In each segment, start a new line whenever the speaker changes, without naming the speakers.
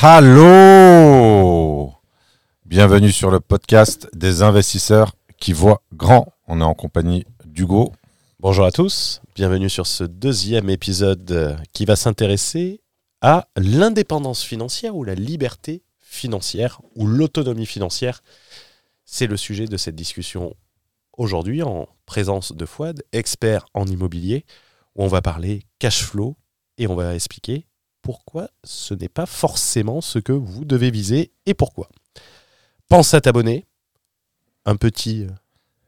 Allô Bienvenue sur le podcast des investisseurs qui voient grand. On est en compagnie d'Hugo.
Bonjour à tous, bienvenue sur ce deuxième épisode euh, qui va s'intéresser à l'indépendance financière ou la liberté financière ou l'autonomie financière. C'est le sujet de cette discussion aujourd'hui en présence de Fouad, expert en immobilier, où on va parler cash flow et on va expliquer pourquoi ce n'est pas forcément ce que vous devez viser et pourquoi. Pense à t'abonner. Un petit. Euh,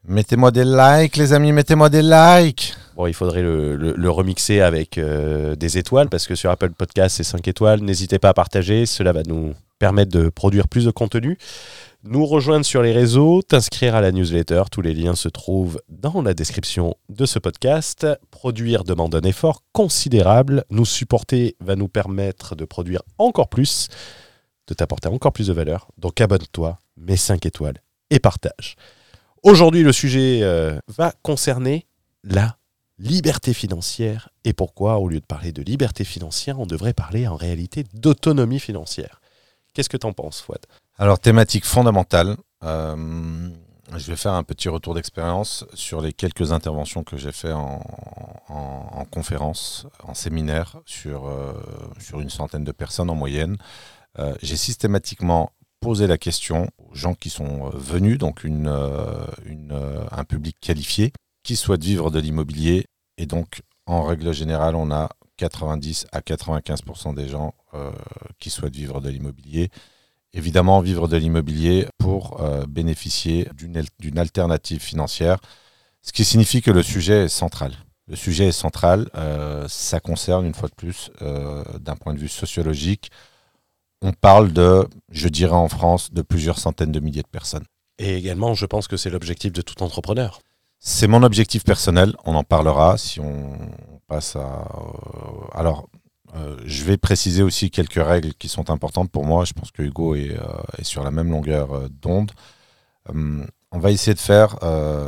mettez-moi des likes, les amis, mettez-moi des likes.
Bon, il faudrait le, remixer avec euh, des étoiles parce que sur Apple Podcast, c'est 5 étoiles. N'hésitez pas à partager, cela va nous permettre de produire plus de contenu nous rejoindre sur les réseaux, t'inscrire à la newsletter. Tous les liens se trouvent dans la description de ce podcast. Produire demande un effort considérable. Nous supporter va nous permettre de produire encore plus, de t'apporter encore plus de valeur. Donc abonne-toi, mets 5 étoiles et partage. Aujourd'hui, le sujet euh, va concerner la liberté financière et pourquoi, au lieu de parler de liberté financière, on devrait parler en réalité d'autonomie financière. Qu'est-ce que tu en penses, Fouad?
Alors, thématique fondamentale. Euh, je vais faire un petit retour d'expérience sur les quelques interventions que j'ai fait en, conférence, en séminaire, sur, euh, sur une centaine de personnes en moyenne. Euh, j'ai systématiquement posé la question aux gens qui sont venus, donc une, un public qualifié, qui souhaite vivre de l'immobilier. Et donc, en règle générale, on a 90 à 95% des gens qui souhaitent vivre de l'immobilier évidemment vivre de l'immobilier pour euh, bénéficier d'une alternative financière, ce qui signifie que le sujet est central. Le sujet est central, euh, ça concerne une fois de plus, euh, d'un point de vue sociologique, on parle de, je dirais en France, de plusieurs centaines de milliers de personnes.
Et également, je pense que c'est l'objectif de tout entrepreneur.
C'est mon objectif personnel, on en parlera si on passe à... alors, euh, je vais préciser aussi quelques règles qui sont importantes pour moi. Je pense que Hugo est, euh, sur la même longueur euh, d'onde. on va essayer de faire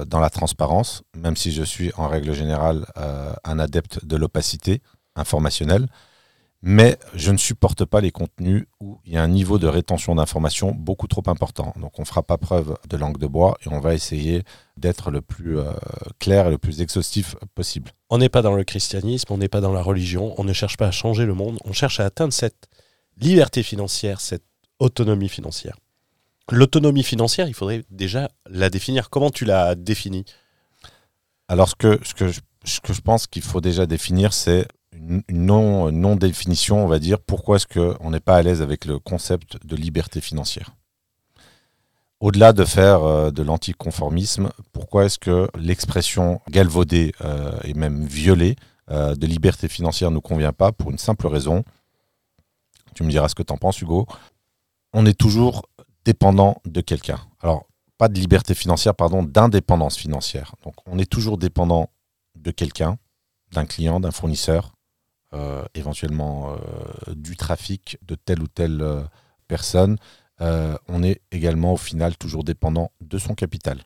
dans la transparence, même si je suis en règle générale un adepte de l'opacité informationnelle. Mais je ne supporte pas les contenus où il y a un niveau de rétention d'informations beaucoup trop important. Donc on ne fera pas preuve de langue de bois et on va essayer d'être le plus euh, clair et le plus exhaustif possible.
On n'est pas dans le christianisme, on n'est pas dans la religion, on ne cherche pas à changer le monde, on cherche à atteindre cette liberté financière, cette autonomie financière. L'autonomie financière, il faudrait déjà la définir. Comment tu la définis?
Alors ce que, ce que, ce que je pense qu'il faut déjà définir, c'est non, non définition, on va dire, pourquoi est-ce qu'on n'est pas à l'aise avec le concept de liberté financière? Au-delà de faire euh, de l'anticonformisme, pourquoi est-ce que l'expression galvaudée euh, et même violée euh, de liberté financière ne nous convient pas Pour une simple raison? Tu me diras ce que tu en penses, Hugo. On est toujours dépendant de quelqu'un. Alors, pas de liberté financière, pardon, d'indépendance financière. Donc, on est toujours dépendant de quelqu'un, d'un client, d'un fournisseur, éventuellement euh, du trafic de telle ou telle euh, personne, on est également au final toujours dépendant de son capital.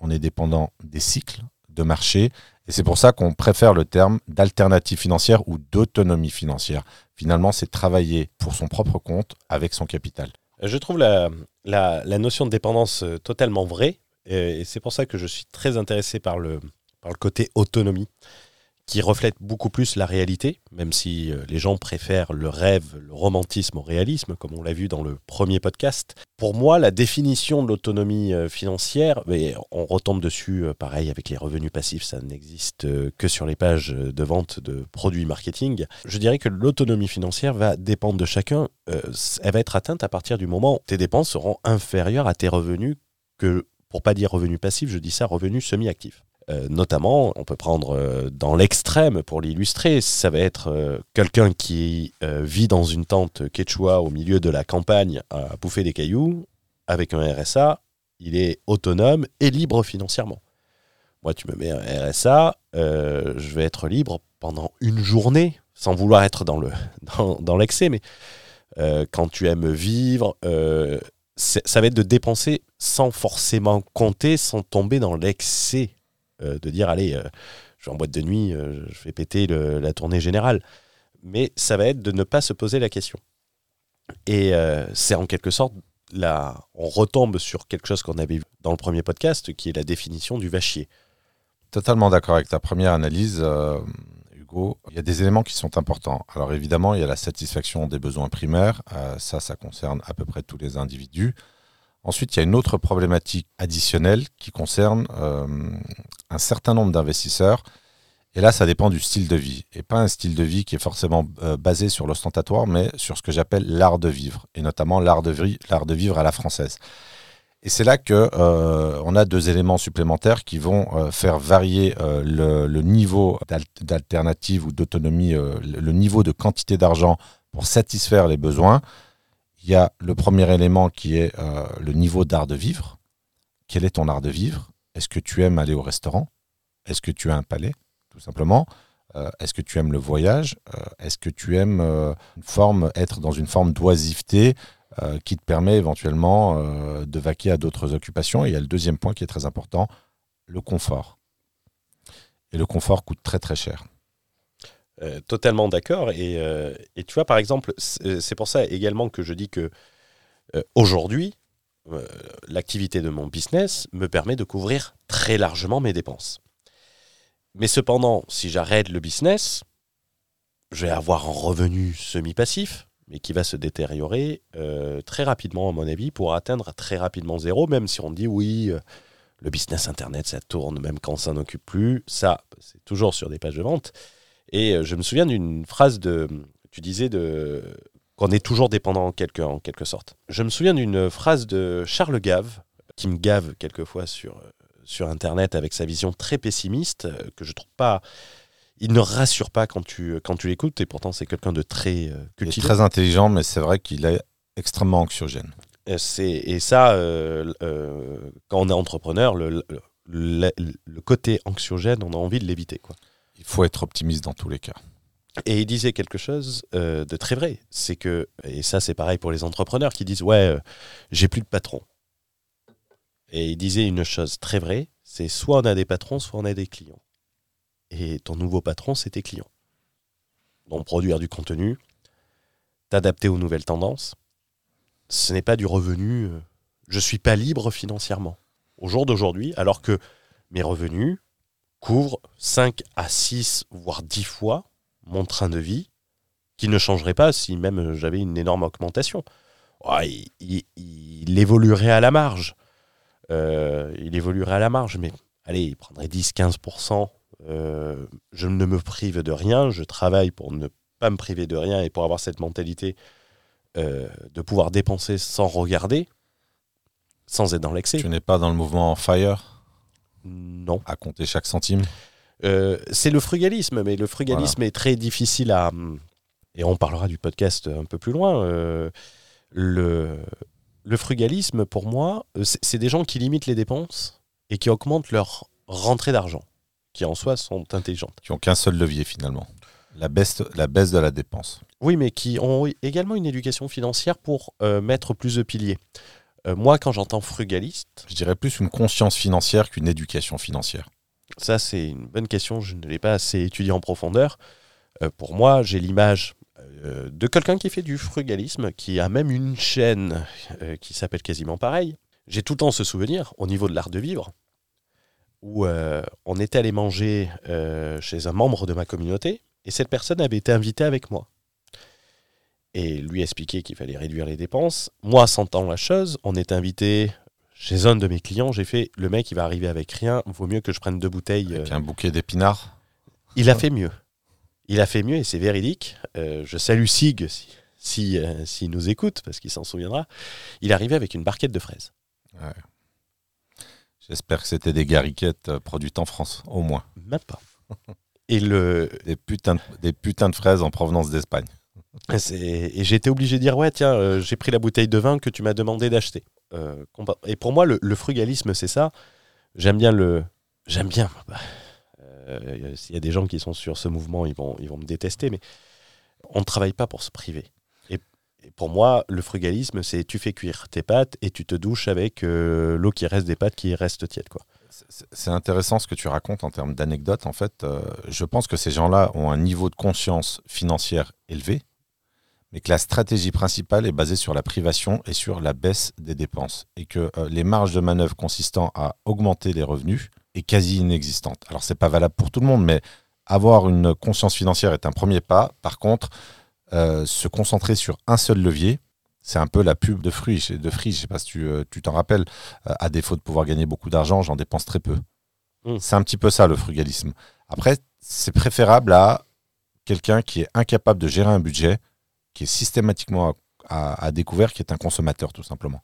On est dépendant des cycles de marché et c'est pour ça qu'on préfère le terme d'alternative financière ou d'autonomie financière. Finalement, c'est travailler pour son propre compte avec son capital.
Je trouve la, la, la notion de dépendance totalement vraie et c'est pour ça que je suis très intéressé par le, par le côté autonomie qui reflète beaucoup plus la réalité, même si euh, les gens préfèrent le rêve, le romantisme au réalisme, comme on l'a vu dans le premier podcast. Pour moi, la définition de l'autonomie euh, financière, mais on retombe dessus, euh, pareil, avec les revenus passifs, ça n'existe que sur les pages de vente de produits marketing. Je dirais que l'autonomie financière va dépendre de chacun. elle va être atteinte à partir du moment où tes dépenses seront inférieures à tes revenus que, pour pas dire revenus passifs, je dis ça revenus semi-actifs. Euh, notamment, on peut prendre euh, dans l'extrême pour l'illustrer, ça va être euh, quelqu'un qui vit dans une tente quechua au milieu de la campagne à bouffer des cailloux, avec un RSA, il est autonome et libre financièrement. Moi, tu me mets un RSA, je vais être libre pendant une journée, sans vouloir être dans le dans, l'excès, mais quand tu aimes vivre, ça va être de dépenser sans forcément compter, sans tomber dans l'excès de dire allez, euh, je vais en boîte de nuit, euh, je vais péter la tournée générale. Mais ça va être de ne pas se poser la question. Et euh, c'est en quelque sorte, là, on retombe sur quelque chose qu'on avait vu dans le premier podcast, qui est la définition du vachier.
Totalement d'accord avec ta première analyse, euh, Hugo. Il y a des éléments qui sont importants. Alors évidemment, il y a la satisfaction des besoins primaires. Euh, ça, ça concerne à peu près tous les individus. Ensuite, il y a une autre problématique additionnelle qui concerne euh, un certain nombre d'investisseurs. Et là, ça dépend du style de vie. Et pas un style de vie qui est forcément euh, basé sur l'ostentatoire, mais sur ce que j'appelle l'art de vivre. Et notamment l'art de, vivre à la française. Et c'est là que euh, on a deux éléments supplémentaires qui vont euh, faire varier le, niveau d'al- d'alternative ou d'autonomie, le niveau de quantité d'argent pour satisfaire les besoins. Il y a le premier élément qui est euh, le niveau d'art de vivre. Quel est ton art de vivre? Est-ce que tu aimes aller au restaurant? Est-ce que tu as un palais, tout simplement Euh, Est-ce que tu aimes le voyage? Euh, Est-ce que tu aimes une forme, être dans une forme d'oisiveté qui te permet éventuellement de vaquer à d'autres occupations? Et il y a le deuxième point qui est très important, le confort. Et le confort coûte très très cher.
Euh, totalement d'accord. Et, euh, et tu vois, par exemple, c'est c'est pour ça également que je dis que euh, aujourd'hui, euh, l'activité de mon business me permet de couvrir très largement mes dépenses. Mais cependant, si j'arrête le business, je vais avoir un revenu semi-passif, mais qui va se détériorer euh, très rapidement, à mon avis, pour atteindre très rapidement zéro, même si on dit oui, euh, le business Internet, ça tourne même quand ça n'occupe plus. Ça, c'est toujours sur des pages de vente. Et euh, je me souviens d'une phrase de. Tu disais de qu'on est toujours dépendant en quelque, en quelque sorte. Je me souviens d'une phrase de Charles Gave, qui me gave quelquefois sur, euh, sur Internet avec sa vision très pessimiste, euh, que je trouve pas. Il ne rassure pas quand tu, quand tu l'écoutes, et pourtant c'est quelqu'un de très euh,
Il est
cultivé.
très intelligent, mais c'est vrai qu'il est extrêmement anxiogène.
C'est- Et ça, euh, euh, quand on est entrepreneur, le, le, le- le côté anxiogène, on a envie de l'éviter. quoi.
Il faut être optimiste dans tous les cas.
Et il disait quelque chose euh, de très vrai. C'est que, et ça c'est pareil pour les entrepreneurs qui disent Ouais, euh, j'ai plus de patron. Et il disait une chose très vraie c'est soit on a des patrons, soit on a des clients. Et ton nouveau patron, c'est tes clients. Donc produire du contenu, t'adapter aux nouvelles tendances, ce n'est pas du revenu. euh, je suis pas libre financièrement. Au jour d'aujourd'hui, alors que mes revenus couvrent 5 à 6, voire 10 fois mon train de vie, qui ne changerait pas si même j'avais une énorme augmentation. Il évoluerait à la marge. Euh, il évoluerait à la marge, mais allez, il prendrait 10-15%. Euh, je ne me prive de rien, je travaille pour ne pas me priver de rien et pour avoir cette mentalité euh, de pouvoir dépenser sans regarder, sans être dans l'excès.
Tu n'es pas dans le mouvement Fire?
Non.
à compter chaque centime.
Euh, c'est le frugalisme, mais le frugalisme est très difficile à. Et on parlera du podcast un peu plus loin. euh, le, le frugalisme, pour moi, c'est c'est des gens qui limitent les dépenses et qui augmentent leur rentrée d'argent, qui en soi sont intelligentes.
Qui ont qu'un seul levier finalement. La baisse, la baisse de la dépense.
Oui, mais qui ont également une éducation financière pour euh, mettre plus de piliers. Euh, moi, quand j'entends frugaliste,
Je dirais plus une conscience financière qu'une éducation financière.
Ça, c'est une bonne question. Je ne l'ai pas assez étudié en profondeur. Euh, pour moi, j'ai l'image euh, de quelqu'un qui fait du frugalisme, qui a même une chaîne qui s'appelle quasiment pareil. J'ai tout le temps ce souvenir, au niveau de l'art de vivre, où on était allé manger chez un membre de ma communauté, et cette personne avait été invitée avec moi. Et lui expliquer qu'il fallait réduire les dépenses. Moi, sentant la chose, on est invité chez un de mes clients, j'ai fait le mec il va arriver avec rien, vaut mieux que je prenne deux bouteilles.
Avec
euh,
un bouquet d'épinards.
il a fait mieux. Il a fait mieux et c'est véridique. Euh, je salue Sig si, si, euh, s'il nous écoute, parce qu'il s'en souviendra. Il est arrivé avec une barquette de fraises.
J'espère que c'était des gariquettes produites en France, au moins.
Même pas. Et, le,
Des putains de, des putains de fraises en provenance d'Espagne.
Et été obligé de dire Ouais, tiens, euh, j'ai pris la bouteille de vin que tu m'as demandé d'acheter. Euh, et pour moi, le, frugalisme, c'est ça. J'aime bien le. J'aime bien. bah, euh, S'il y a des gens qui sont sur ce mouvement, ils vont, ils vont me détester, mais on ne travaille pas pour se priver. Et, et pour moi, le frugalisme, c'est tu fais cuire tes pâtes et tu te douches avec l'eau qui reste des pâtes qui reste tiède. Quoi.
C'est- intéressant ce que tu racontes en termes d'anecdotes. En fait, je pense que ces gens-là ont un niveau de conscience financière élevé, mais que la stratégie principale est basée sur la privation et sur la baisse des dépenses, et que euh, les marges de manœuvre consistant à augmenter les revenus est quasi inexistante. Alors c'est pas valable pour tout le monde, mais avoir une conscience financière est un premier pas. Par contre, euh, se concentrer sur un seul levier, c'est un peu la pub de fruits, de Free, je sais pas si tu euh, t'en rappelles. à défaut de pouvoir gagner beaucoup d'argent, j'en dépense très peu. Mmh. C'est un petit peu ça le frugalisme. Après, c'est préférable à quelqu'un qui est incapable de gérer un budget, qui est systématiquement à, découvert, qui est un consommateur tout simplement.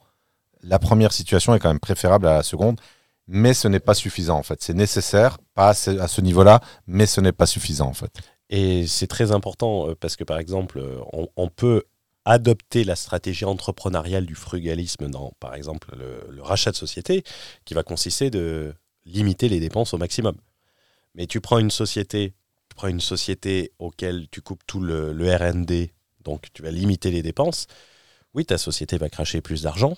La première situation est quand même préférable à la seconde, mais ce n'est pas suffisant en fait. C'est nécessaire, pas à ce, niveau-là, mais ce n'est pas suffisant en fait.
Et c'est très important euh, parce que par exemple, euh, on, peut adopter la stratégie entrepreneuriale du frugalisme dans, par exemple, le, le, rachat de société, qui va consister de limiter les dépenses au maximum. Mais tu prends une société tu prends une société auquel tu coupes tout le, RD, donc tu vas limiter les dépenses. Oui, ta société va cracher plus d'argent,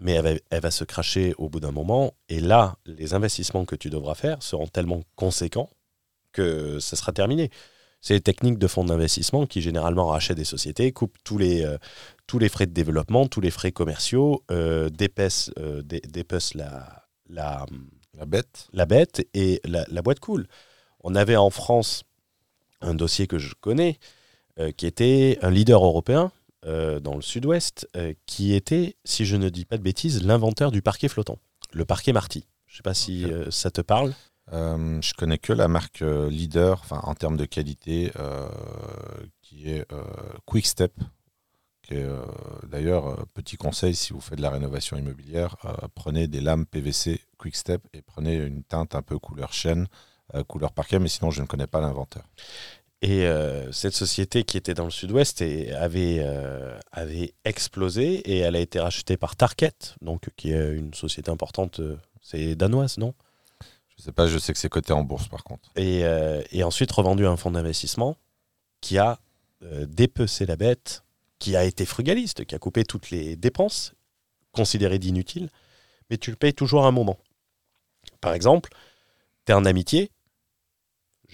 mais elle va, se cracher au bout d'un moment. Et là, les investissements que tu devras faire seront tellement conséquents que ça sera terminé. C'est les techniques de fonds d'investissement qui généralement rachètent des sociétés, coupent tous les, euh, tous les frais de développement, tous les frais commerciaux, euh, euh, la, la,
la, bête.
la bête et la, la boîte coule. On avait en France un dossier que je connais, qui était un leader européen euh, dans le sud-ouest, euh, qui était, si je ne dis pas de bêtises, l'inventeur du parquet flottant, le parquet Marty. Je ne sais pas si ça te parle.
je connais que la marque leader, enfin en termes de qualité, qui est Quickstep. D'ailleurs, petit conseil si vous faites de la rénovation immobilière, prenez des lames PVC Quickstep et prenez une teinte un peu couleur chêne euh, couleur parquet, mais sinon je ne connais pas l'inventeur.
Et euh, cette société qui était dans le sud-ouest avait, euh, avait explosé et elle a été rachetée par Target, donc, qui est une société importante, c'est danoise, non?
Je sais pas, je sais que c'est coté en bourse par contre.
Et, et ensuite revendu à un fonds d'investissement qui a dépecé la bête, qui a été frugaliste, qui a coupé toutes les dépenses considérées d'inutiles, mais tu le payes toujours à un moment. Par exemple, tu es en amitié,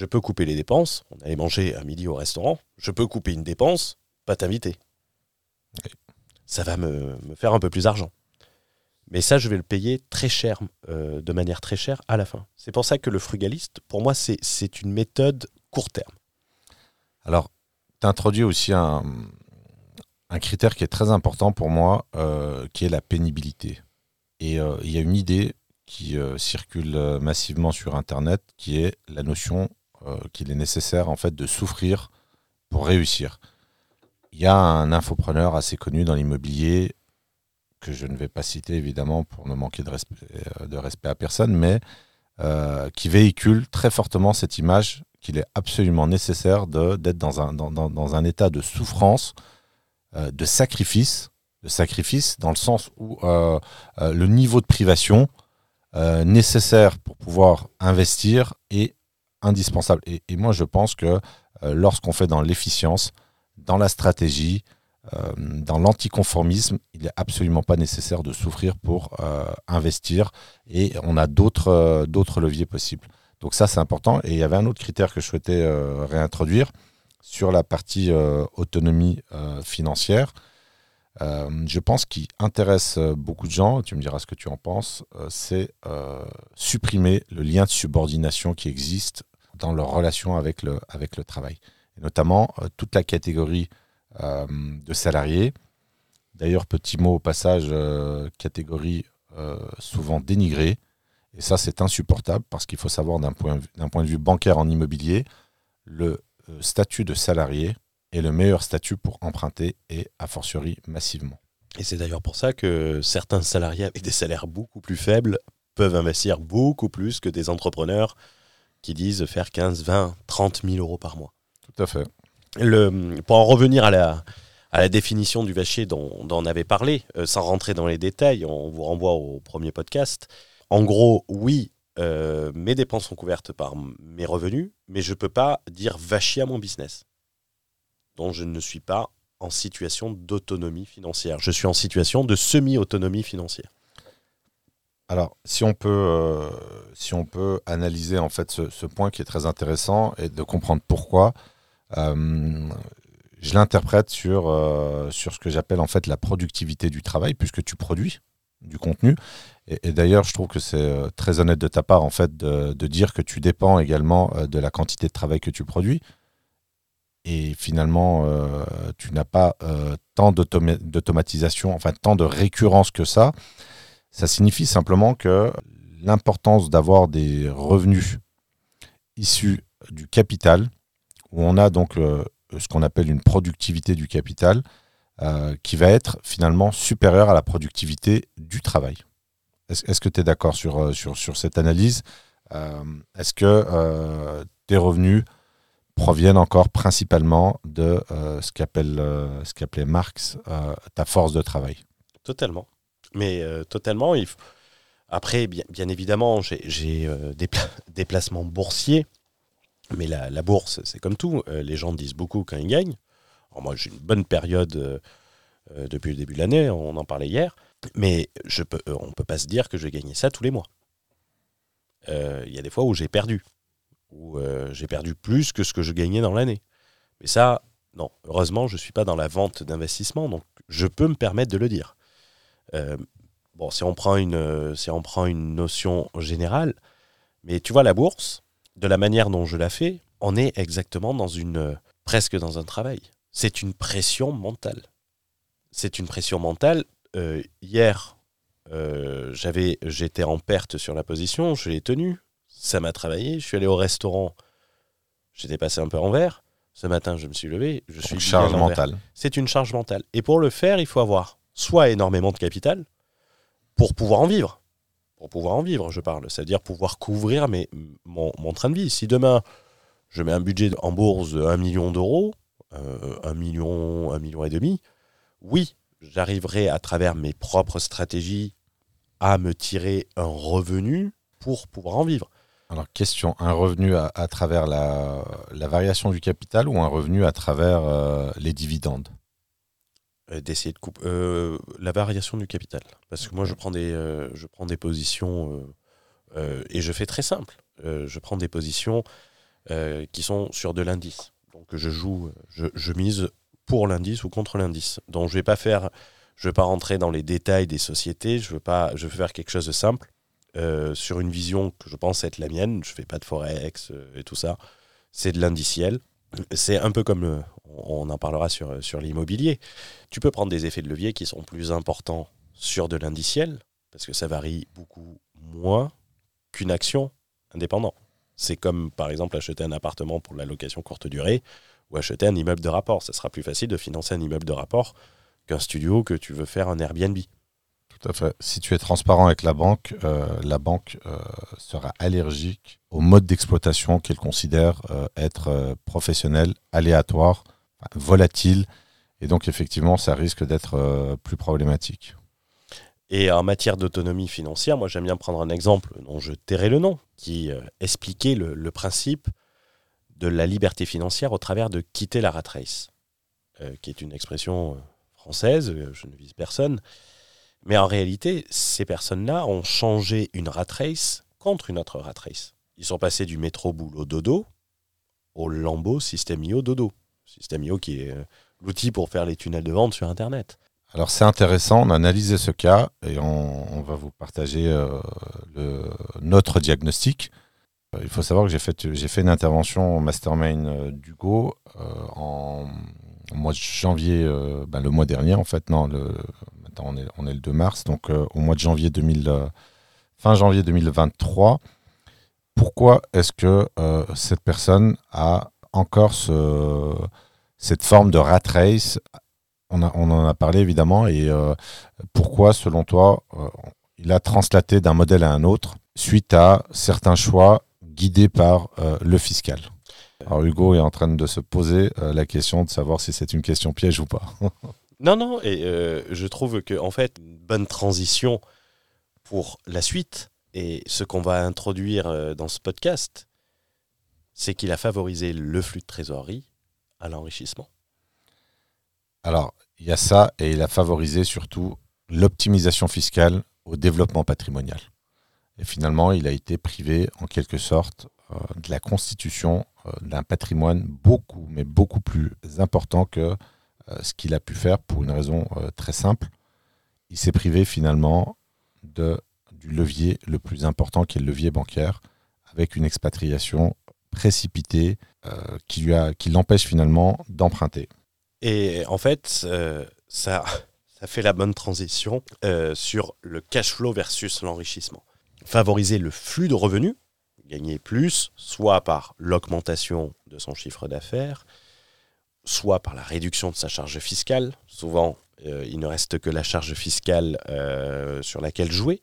je peux couper les dépenses. On allait manger à midi au restaurant. Je peux couper une dépense, pas t'inviter. Ça va me, faire un peu plus d'argent. Mais ça, je vais le payer très cher, euh, de manière très chère à la fin. C'est pour ça que le frugaliste, pour moi, c'est une méthode court terme.
Alors, tu introduis aussi un, critère qui est très important pour moi, euh, qui est la pénibilité. Et euh, il y a une idée qui circule massivement sur Internet, qui est la notion qu'il est nécessaire en fait de souffrir pour réussir. Il y a un infopreneur assez connu dans l'immobilier que je ne vais pas citer évidemment pour ne manquer de respect, euh, de respect à personne, mais euh, qui véhicule très fortement cette image qu'il est absolument nécessaire d'être dans un, dans, dans, un état de souffrance, de sacrifice, de sacrifice dans le sens où le niveau de privation nécessaire pour pouvoir investir est indispensable. Et, moi, je pense que euh, lorsqu'on fait dans l'efficience, dans la stratégie, euh, dans l'anticonformisme, il n'est absolument pas nécessaire de souffrir pour euh, investir et on a d'autres d'autres leviers possibles. Donc ça, c'est important. Et il y avait un autre critère que je souhaitais réintroduire sur la partie autonomie financière. je pense qu'il intéresse beaucoup de gens, tu me diras ce que tu en penses, c'est supprimer le lien de subordination qui existe dans leur relation avec le, avec le travail. Et notamment euh, toute la catégorie euh, de salariés. D'ailleurs, petit mot au passage, euh, catégorie souvent dénigrée. Et ça, c'est insupportable parce qu'il faut savoir d'un point, point de vue bancaire en immobilier, le statut de salarié est le meilleur statut pour emprunter et a fortiori massivement.
Et c'est d'ailleurs pour ça que certains salariés avec des salaires beaucoup plus faibles peuvent investir beaucoup plus que des entrepreneurs qui disent faire 15, 20, 30 000 euros par mois.
Tout à fait.
Le, pour en revenir à la, à la définition du vachier dont, dont on avait parlé, euh, sans rentrer dans les détails, on vous renvoie au premier podcast. En gros, oui, euh, mes dépenses sont couvertes par mes revenus, mais je ne peux pas dire vachier à mon business. Donc je ne suis pas en situation d'autonomie financière. Je suis en situation de semi-autonomie financière.
Alors, si on peut, euh, si on peut analyser en fait ce, point qui est très intéressant et de comprendre pourquoi, euh, je l'interprète sur, euh, sur ce que j'appelle en fait la productivité du travail, puisque tu produis du contenu. Et, d'ailleurs, je trouve que c'est très honnête de ta part en fait de, dire que tu dépends également de la quantité de travail que tu produis. Et finalement, tu n'as pas tant d'automatisation, enfin tant de récurrence que ça. Ça signifie simplement que l'importance d'avoir des revenus issus du capital, où on a donc ce qu'on appelle une productivité du capital, euh, qui va être finalement supérieure à la productivité du travail. Est-ce que tu es d'accord sur, euh, sur, sur, cette analyse? Euh, Est-ce que tes revenus proviennent encore principalement de ce qu'appelait Marx ta force de travail?
Totalement. Mais totalement. Il Après, bien, évidemment, j'ai des, des placements boursiers mais la, bourse, c'est comme tout. Euh, les gens disent beaucoup quand ils gagnent. moi, j'ai une bonne période euh, euh, depuis le début de l'année, on en parlait hier. Mais on ne peut pas se dire que je vais gagner ça tous les mois. Il y a des fois où j'ai perdu. Où j'ai perdu plus que ce que je gagnais dans l'année. Mais ça, non. Heureusement, je ne suis pas dans la vente d'investissement, donc je peux me permettre de le dire. Bon, si on, prend une, si on prend une notion générale, mais tu vois, la bourse, de la manière dont je la fais, on est exactement dans une presque dans un travail. C'est une pression mentale. C'est une pression mentale. Euh, hier, euh, j'avais, j'étais en perte sur la position, je l'ai tenue, ça m'a travaillé. Je suis allé au restaurant, j'étais passé un peu en vert. Ce matin, je me suis levé, je suis
charge mentale.
C'est une charge mentale. Et pour le faire, il faut avoir soit énormément de capital pour pouvoir en vivre pour pouvoir en vivre, je parle, c'est-à-dire pouvoir couvrir mes, mon, train de vie. Si demain, je mets un budget en bourse de 1 million d'euros, euh, 1 million, 1 million et demi, oui, j'arriverai à travers mes propres stratégies à me tirer un revenu pour pouvoir en vivre.
Alors, question, un revenu à, travers la, variation du capital ou un revenu à travers euh, les dividendes?
D'essayer de couper euh, la variation du capital. Parce que moi, je prends des, euh, je prends des positions et je fais très simple. je prends des positions qui sont sur de l'indice. Donc, je joue, je, mise pour l'indice ou contre l'indice. Donc, je vais pas faire, je vais pas rentrer dans les détails des sociétés. Je veux pas, je veux faire quelque chose de simple sur une vision que je pense être la mienne. Je fais pas de forex et tout ça. C'est de l'indiciel. C'est un peu comme on en parlera sur, sur l'immobilier. Tu peux prendre des effets de levier qui sont plus importants sur de l'indiciel, parce que ça varie beaucoup moins qu'une action indépendante. C'est comme par exemple acheter un appartement pour la location courte durée ou acheter un immeuble de rapport. Ça sera plus facile de financer un immeuble de rapport qu'un studio que tu veux faire un Airbnb.
Si tu es transparent avec la banque, euh, la banque euh, sera allergique au mode d'exploitation qu'elle considère euh, être professionnel, aléatoire volatile. Et donc, effectivement, ça risque d'être plus problématique.
Et en matière d'autonomie financière, moi j'aime bien prendre un exemple dont je tairai le nom, qui expliquait le, principe de la liberté financière au travers de quitter la rat race, qui est une expression française, je ne vise personne. Mais en réalité, ces personnes-là ont changé une rat race contre une autre rat race. Ils sont passés du métro boulot dodo au lambeau système IO dodo. System.io qui est euh, l'outil pour faire les tunnels de vente sur Internet.
Alors c'est intéressant, on a analysé ce cas et on, va vous partager euh, notre diagnostic. Euh, il faut savoir que j'ai fait, fait une intervention au mastermind d'Hugo en, mois de janvier, ben, le mois dernier en fait, non, le, on est, le 2 mars, donc au mois de janvier 2000, fin janvier 2023. Pourquoi est-ce que cette personne a encore ce, cette forme de rat race? On, en a parlé évidemment. Et euh, pourquoi, selon toi, euh, il a translaté d'un modèle à un autre suite à certains choix guidés par euh, le fiscal? Alors Hugo est en train de se poser la question de savoir si c'est une question piège ou pas.
non, non, et je trouve que en fait, une bonne transition pour la suite et ce qu'on va introduire dans ce podcast, c'est qu'il a favorisé le flux de trésorerie à l'enrichissement.
Alors, il y a ça, et il a favorisé surtout l'optimisation fiscale au développement patrimonial. Et finalement, il a été privé, en quelque sorte, de la constitution d'un patrimoine beaucoup, mais beaucoup plus important que ce qu'il a pu faire pour une raison très simple. Il s'est privé finalement de, du levier le plus important qui est le levier bancaire, avec une expatriation précipitée qui, lui a, qui l'empêche finalement d'emprunter.
Et en fait, ça, ça fait la bonne transition euh, sur le cash flow versus l'enrichissement. Favoriser le flux de revenus, gagner plus, soit par l'augmentation de son chiffre d'affaires, soit par la réduction de sa charge fiscale. Souvent, euh, il ne reste que la charge fiscale euh, sur laquelle jouer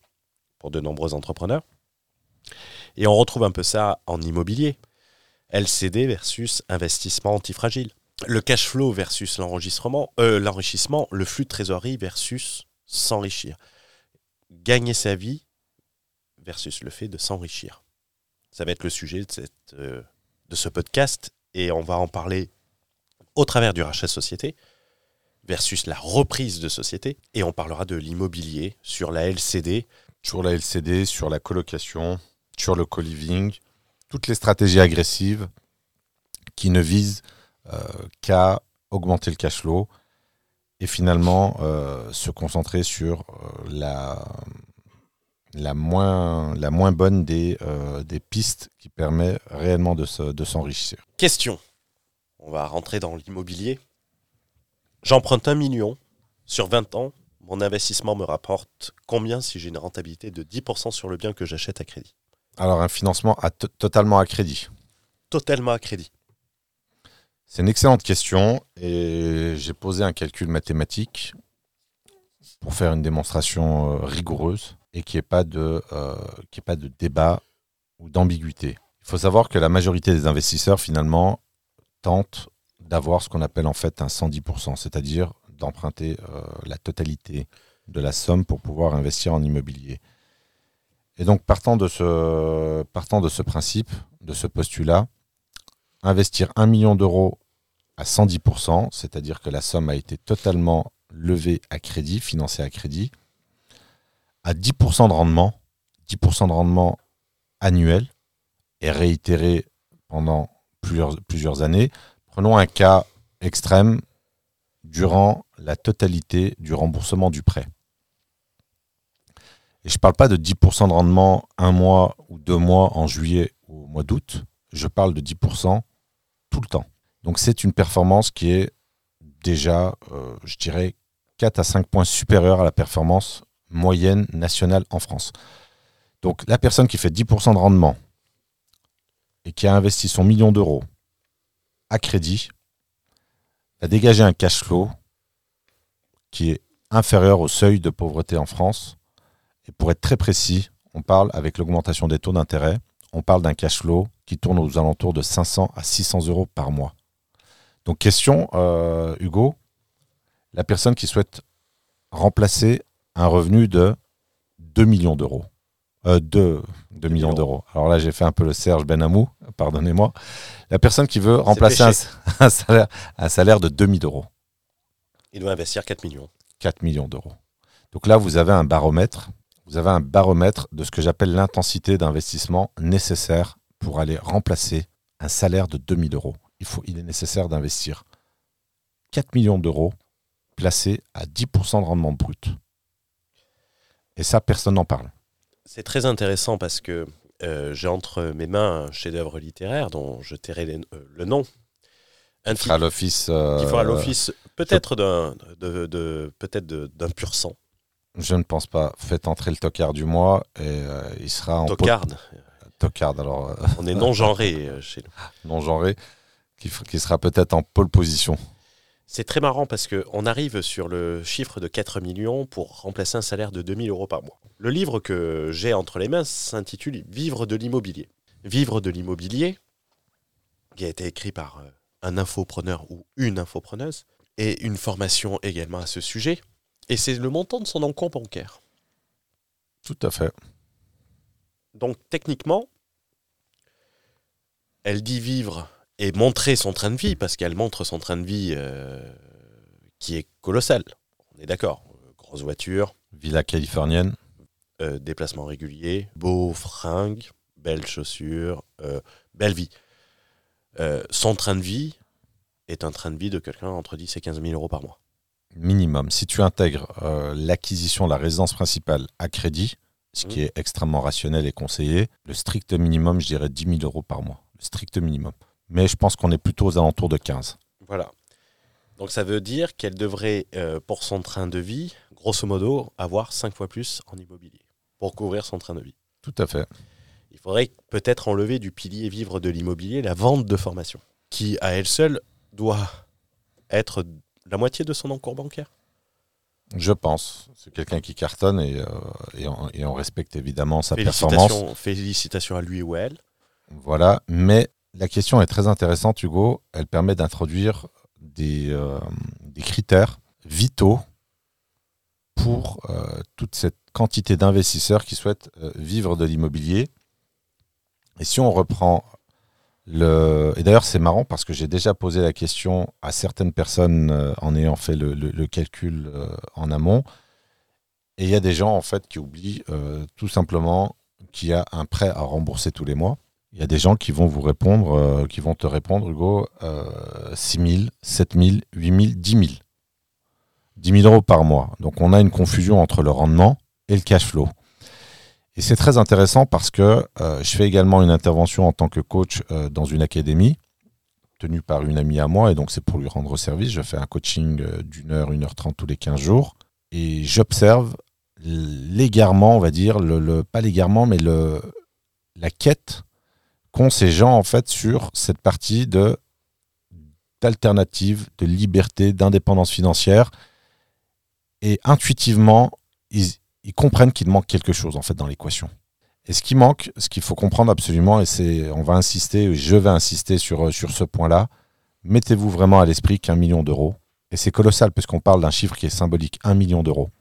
pour de nombreux entrepreneurs. Et on retrouve un peu ça en immobilier. LCD versus investissement antifragile le cash flow versus l'enregistrement, euh, l'enrichissement, le flux de trésorerie versus s'enrichir. Gagner sa vie versus le fait de s'enrichir. Ça va être le sujet de, cette, de ce podcast et on va en parler au travers du rachat de société versus la reprise de société et on parlera de l'immobilier sur la LCD.
Sur la LCD, sur la colocation, sur le co-living, toutes les stratégies agressives qui ne visent euh, qu'à augmenter le cash flow et finalement euh, se concentrer sur euh, la, la, moins, la moins bonne des, des pistes qui permet réellement de, de s'enrichir.
Question. On va rentrer dans l'immobilier. J'emprunte un million sur 20 ans. Mon investissement me rapporte combien si j'ai une rentabilité de 10% sur le bien que j'achète à crédit?
Alors un financement à totalement à crédit.
Totalement à crédit.
C'est une excellente question et j'ai posé un calcul mathématique pour faire une démonstration euh, rigoureuse et qu'il n'y ait, pas de, euh, pas de débat ou d'ambiguïté. Il faut savoir que la majorité des investisseurs, finalement, tentent d'avoir ce qu'on appelle en fait un 110%, c'est-à-dire d'emprunter euh, la totalité de la somme pour pouvoir investir en immobilier. Et donc, partant de ce, partant de ce principe, de ce postulat, investir 1 million d'euros à 110%, c'est-à-dire que la somme a été totalement levée à crédit, financée à crédit, à 10% de rendement, 10% de rendement annuel, et réitéré pendant plusieurs, années. Prenons un cas extrême durant la totalité du remboursement du prêt. Je ne parle pas de 10% de rendement un mois ou deux mois en juillet ou au mois d'août, je parle de 10% tout le temps. Donc c'est une performance qui est déjà, euh, je dirais, 4 à 5 points supérieure à la performance moyenne nationale en France. Donc la personne qui fait 10% de rendement et qui a investi son million d'euros à crédit va dégager un cash flow qui est inférieur au seuil de pauvreté en France. Et pour être très précis, on parle avec l'augmentation des taux d'intérêt, on parle d'un cash flow qui tourne aux alentours de 500 à 600 euros par mois. Donc question, euh, Hugo, la personne qui souhaite remplacer un revenu de 2 millions d'euros. Euh, 2, millions d'euros. Alors là, j'ai fait un peu le Serge Benamou, pardonnez-moi. La personne qui veut remplacer un, salaire, un salaire de 2000 euros.
Il doit investir 4 millions.
4 millions d'euros. Donc là, vous avez un baromètre. Vous avez un baromètre de ce que j'appelle l'intensité d'investissement nécessaire pour aller remplacer un salaire de 2000 euros. Il, faut, il est nécessaire d'investir 4 millions d'euros placés à 10% de rendement brut. Et ça, personne n'en parle.
C'est très intéressant parce que euh, j'ai entre mes mains un chef-d'œuvre littéraire dont je tairai euh, le nom.
Un qui fera l'office.
qui fera l'office peut-être d'un de, peut-être d'un pur sang.
Je ne pense pas. Faites entrer le tocard du mois et euh, il sera en.
Tocarde.
Tocard, alors.
On est non-genré chez nous.
Non-genré, qui, qui sera peut-être en pole position.
C'est très marrant parce qu'on arrive sur le chiffre de 4 millions pour remplacer un salaire de 2000 euros par mois. Le livre que j'ai entre les mains s'intitule Vivre de l'immobilier. Vivre de l'immobilier, qui a été écrit par euh, un infopreneur ou une infopreneuse, et une formation également à ce sujet. Et c'est le montant de son encours bancaire.
Tout à fait.
Donc techniquement, elle dit vivre et montrer son train de vie, parce qu'elle montre son train de vie euh, qui est colossal. On est d'accord. Grosse voiture.
Villa californienne.
Euh, déplacement régulier. Beau fringue. belles chaussures, euh, belle vie. Euh, son train de vie est un train de vie de quelqu'un entre 10 et 15 000 euros par mois.
Minimum. Si tu intègres l'acquisition de la résidence principale à crédit, ce qui
Mhm.
est extrêmement rationnel et conseillé, le strict minimum, je dirais 10 000 euros par mois. Le strict minimum. Mais je pense qu'on est plutôt aux alentours de 15.
Voilà. Donc ça veut dire qu'elle devrait, euh, pour son train de vie, grosso modo, avoir 5 fois plus en immobilier pour couvrir son train de vie.
Tout à fait.
Il faudrait peut-être enlever du pilier vivre de l'immobilier la vente de formation, qui à elle seule doit être la moitié de son encours bancaire.
Je pense. C'est quelqu'un qui cartonne et, euh, et, on, et on respecte évidemment sa performance.
Félicitations à lui ou à elle.
Voilà. Mais la question est très intéressante, Hugo. Elle permet d'introduire des, euh, critères vitaux pour euh, toute cette quantité d'investisseurs qui souhaitent euh, vivre de l'immobilier. Et si on reprend le... Et d'ailleurs, c'est marrant parce que j'ai déjà posé la question à certaines personnes en ayant fait le, le- calcul en amont. Et il y a des gens, en fait, qui oublient tout simplement qu'il y a un prêt à rembourser tous les mois. Il y a des gens qui vont vous répondre, euh, qui vont te répondre, Hugo, euh, 6 000, 7 000, 8 000, 10 000. 10 000 euros par mois. Donc on a une confusion entre le rendement et le cash flow. Et c'est très intéressant parce que euh, je fais également une intervention en tant que coach euh, dans une académie tenue par une amie à moi, et donc c'est pour lui rendre service. Je fais un coaching d'une heure, une heure trente tous les 15 jours, et j'observe l'égarement, on va dire, pas l'égarement, mais la quête qu'ont ces gens en fait sur cette partie de d'alternative, de liberté, d'indépendance financière. Et intuitivement, ils, comprennent qu'il manque quelque chose en fait dans l'équation. Et ce qui manque, ce qu'il faut comprendre absolument, et c'est, on va insister, je vais insister sur, sur ce point-là, mettez-vous vraiment à l'esprit qu'un million d'euros, et c'est colossal puisqu'on parle d'un chiffre qui est symbolique, un million d'euros.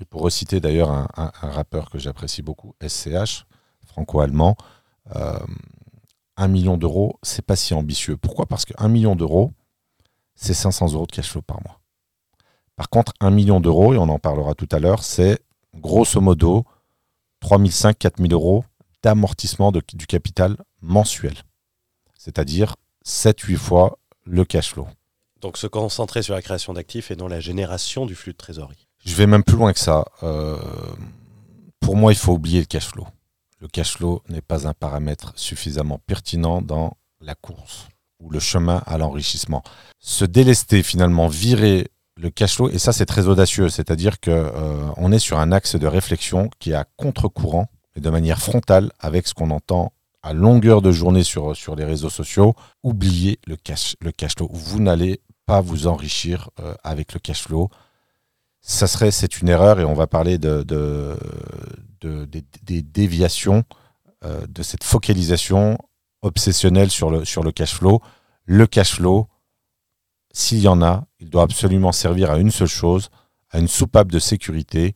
Et pour reciter d'ailleurs un rappeur que j'apprécie beaucoup, SCH, franco-allemand, euh, un million d'euros, c'est pas si ambitieux. Pourquoi? Parce qu'un million d'euros, c'est 500 euros de cash flow par mois. Par contre, un million d'euros, et on en parlera tout à l'heure, c'est grosso modo 3500, 4000 euros d'amortissement du capital mensuel. C'est-à-dire 7-8 fois le cash flow.
Donc se concentrer sur la création d'actifs et non la génération du flux de trésorerie.
Je vais même plus loin que ça. Euh, pour moi, il faut oublier le cash flow. Le cash flow n'est pas un paramètre suffisamment pertinent dans la course ou le chemin à l'enrichissement. Se délester, finalement, virer le cash flow, et ça c'est très audacieux, c'est-à-dire que euh, est sur un axe de réflexion qui est à contre-courant et de manière frontale avec ce qu'on entend à longueur de journée sur, les réseaux sociaux. Oubliez le cash, flow. Vous n'allez pas vous enrichir euh, avec le cash flow ça serait, c'est une erreur et on va parler de- de- des- des déviations euh, de cette focalisation obsessionnelle sur le, sur le cash flow. Le cash flow, s'il y en a, il doit absolument servir à une seule chose, à une soupape de sécurité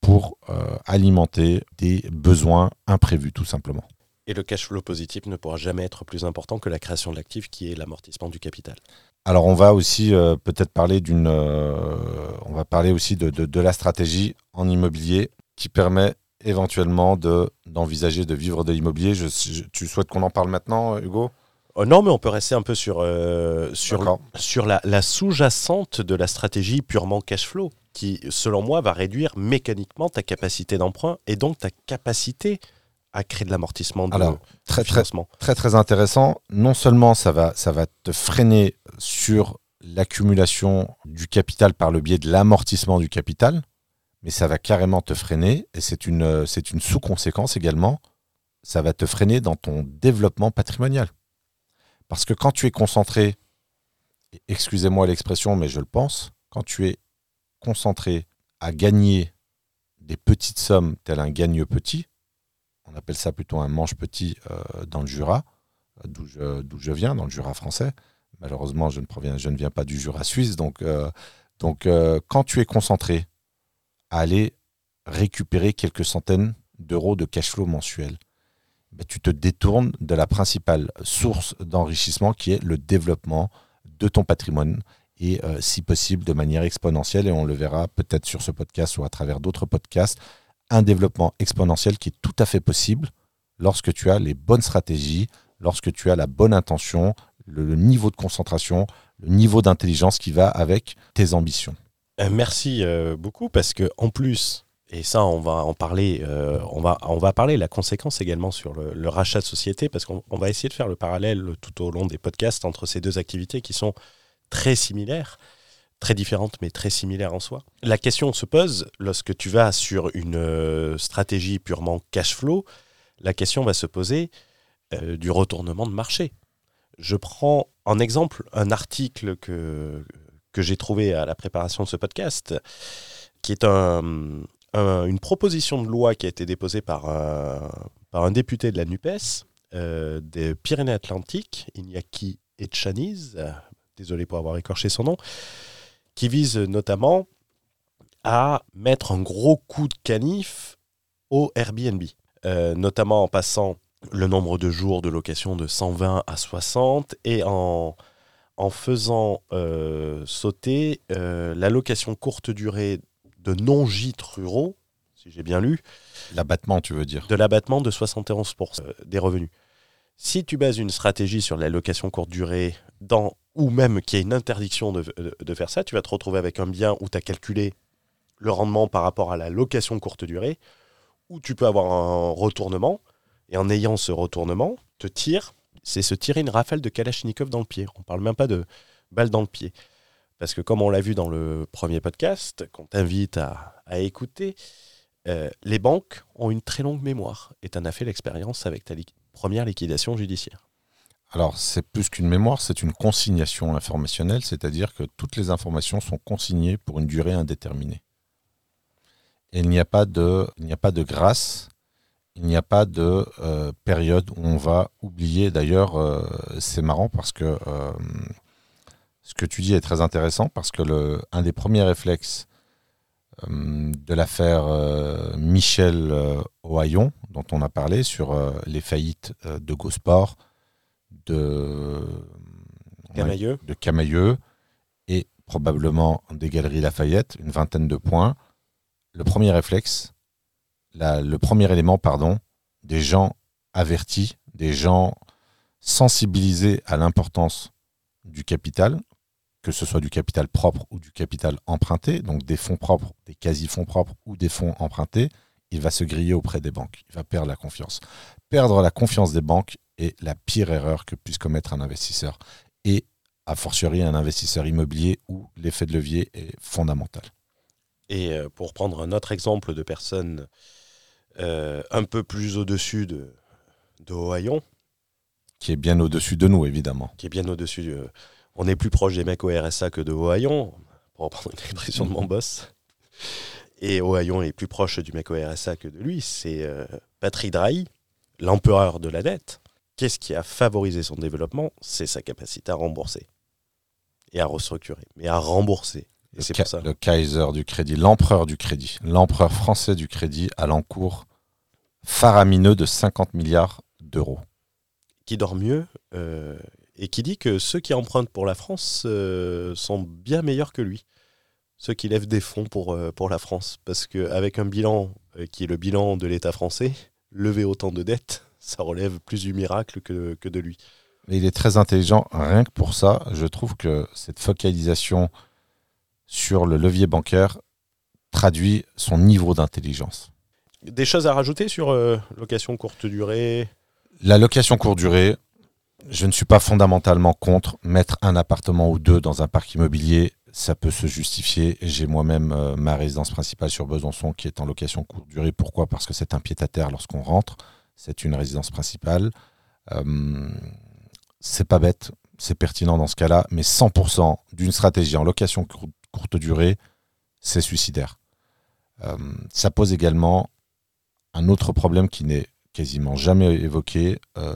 pour euh, alimenter des besoins imprévus, tout simplement.
Et le cash flow positif ne pourra jamais être plus important que la création de l'actif qui est l'amortissement du capital.
Alors on va aussi euh, peut-être parler d'une, euh, on va parler aussi de, de- de la stratégie en immobilier qui permet éventuellement de d'envisager de vivre de l'immobilier. Je- je- tu souhaites qu'on en parle maintenant, Hugo?
Oh non, mais on peut rester un peu sur, euh, sur, sur la, la sous-jacente de la stratégie purement cash flow, qui, selon moi, va réduire mécaniquement ta capacité d'emprunt et donc ta capacité à créer de l'amortissement de
Alors, très très très intéressant. Non seulement ça va ça va te freiner sur l'accumulation du capital par le biais de l'amortissement du capital, mais ça va carrément te freiner et c'est une euh, c'est une sous-conséquence également. Ça va te freiner dans ton développement patrimonial. Parce que quand tu es concentré, excusez-moi l'expression, mais je le pense, quand tu es concentré à gagner des petites sommes tel un gagne petit, on appelle ça plutôt un manche petit euh, dans le Jura, euh, d'où je, viens, dans le Jura français. Malheureusement, je ne, proviens, je ne viens pas du Jura suisse. Donc, quand tu es concentré à aller récupérer quelques centaines d'euros de cash flow mensuel, ben, tu te détournes de la principale source d'enrichissement qui est le développement de ton patrimoine et euh, si possible de manière exponentielle et on le verra peut-être sur ce podcast ou à travers d'autres podcasts un développement exponentiel qui est tout à fait possible lorsque tu as les bonnes stratégies, lorsque tu as la bonne intention, le, le niveau de concentration, le niveau d'intelligence qui va avec tes ambitions.
Euh, merci euh, beaucoup parce que en plus, et ça on va en parler, euh, on, va, on va parler la conséquence également sur le, le rachat de société parce qu'on on va essayer de faire le parallèle tout au long des podcasts entre ces deux activités qui sont très similaires, très différentes mais très similaires en soi. La question se pose lorsque tu vas sur une stratégie purement cash flow, la question va se poser du retournement de marché. Je prends en exemple un article que, que j'ai trouvé à la préparation de ce podcast, qui est un, un- une proposition de loi qui a été déposée par un, par un député de la NUPES euh, des Pyrénées-Atlantiques, Iñaki Etchaniz, euh, désolé pour avoir écorché son nom, qui vise notamment à mettre un gros coup de canif au Airbnb, euh, notamment en passant le nombre de jours de location de 120 à 60 et en, en faisant euh, sauter euh, la location courte durée de non-gîtes ruraux, si j'ai bien lu,
L'abattement, tu veux dire
de l'abattement de 71% des revenus. Si tu bases une stratégie sur la location courte durée, dans, ou même qu'il y ait une interdiction de, de- de faire ça, tu vas te retrouver avec un bien où tu as calculé le rendement par rapport à la location courte durée, où tu peux avoir un retournement, et en ayant ce retournement, te tire, c'est se tirer une rafale de Kalachnikov dans le pied. On parle même pas de balle dans le pied. Parce que comme on l'a vu dans le premier podcast, qu'on t'invite à, écouter, euh, les banques ont une très longue mémoire et tu en as fait l'expérience avec ta première liquidation judiciaire.
Alors, c'est plus qu'une mémoire, c'est une consignation informationnelle, c'est-à-dire que toutes les informations sont consignées pour une durée indéterminée. Et il n'y a pas de grâce, il n'y a pas de euh, période où on va oublier. D'ailleurs, euh, c'est marrant parce que euh, ce que tu dis est très intéressant parce que le, un des premiers réflexes de l'affaire Michel Ohaillon, dont on a parlé sur les faillites de Gosport, de,
Camailleux,
de Camailleux et probablement des Galeries Lafayette, une vingtaine de points. Le premier réflexe, le premier élément, pardon, des gens avertis, des gens sensibilisés à l'importance du capital, que ce soit du capital propre ou du capital emprunté, donc des fonds propres, des quasi-fonds propres ou des fonds empruntés, il va se griller auprès des banques. Il va perdre la confiance. Perdre la confiance des banques est la pire erreur que puisse commettre un investisseur. Et a fortiori un investisseur immobilier où l'effet de levier est fondamental.
Et euh, pour prendre un autre exemple de personnes euh, un peu plus au-dessus de, de Ohaillon,
Qui est bien au-dessus de nous, évidemment.
qui est bien au-dessus, euh, on est plus proche des mecs au RSA que de Ohaillon, pour reprendre une expression de mon boss. Et Ohaillon est plus proche du mec au RSA que de lui. C'est euh, Patrick Drahi, l'empereur de la dette. Qu'est-ce qui a favorisé son développement? C'est sa capacité à rembourser et à restructurer, mais à rembourser. Et
Le,
pour ça.
le Kaiser du crédit, l'empereur du crédit, l'empereur français du crédit à l'encours faramineux de 50 milliards d'euros.
qui dort mieux euh, et qui dit que ceux qui empruntent pour la France euh, sont bien meilleurs que lui. Ceux qui lèvent des fonds pour, euh, pour la France. Parce qu'avec un bilan qui est le bilan de l'État français, lever autant de dettes, ça relève plus du miracle que, que de lui.
Mais il est très intelligent, rien que pour ça. Je trouve que cette focalisation sur le levier bancaire traduit son niveau d'intelligence.
Des choses à rajouter sur euh, location courte durée?
La location courte durée, je ne suis pas fondamentalement contre mettre un appartement ou deux dans un parc immobilier. Ça peut se justifier. J'ai moi-même euh, ma résidence principale sur Besançon qui est en location courte durée. Pourquoi? Parce que c'est un pied-à-terre lorsqu'on rentre. C'est une résidence principale. Euh, c'est pas bête, c'est pertinent dans ce cas-là, mais 100% d'une stratégie en location cour- courte durée, c'est suicidaire. Euh, ça pose également un autre problème qui n'est quasiment jamais évoqué, euh,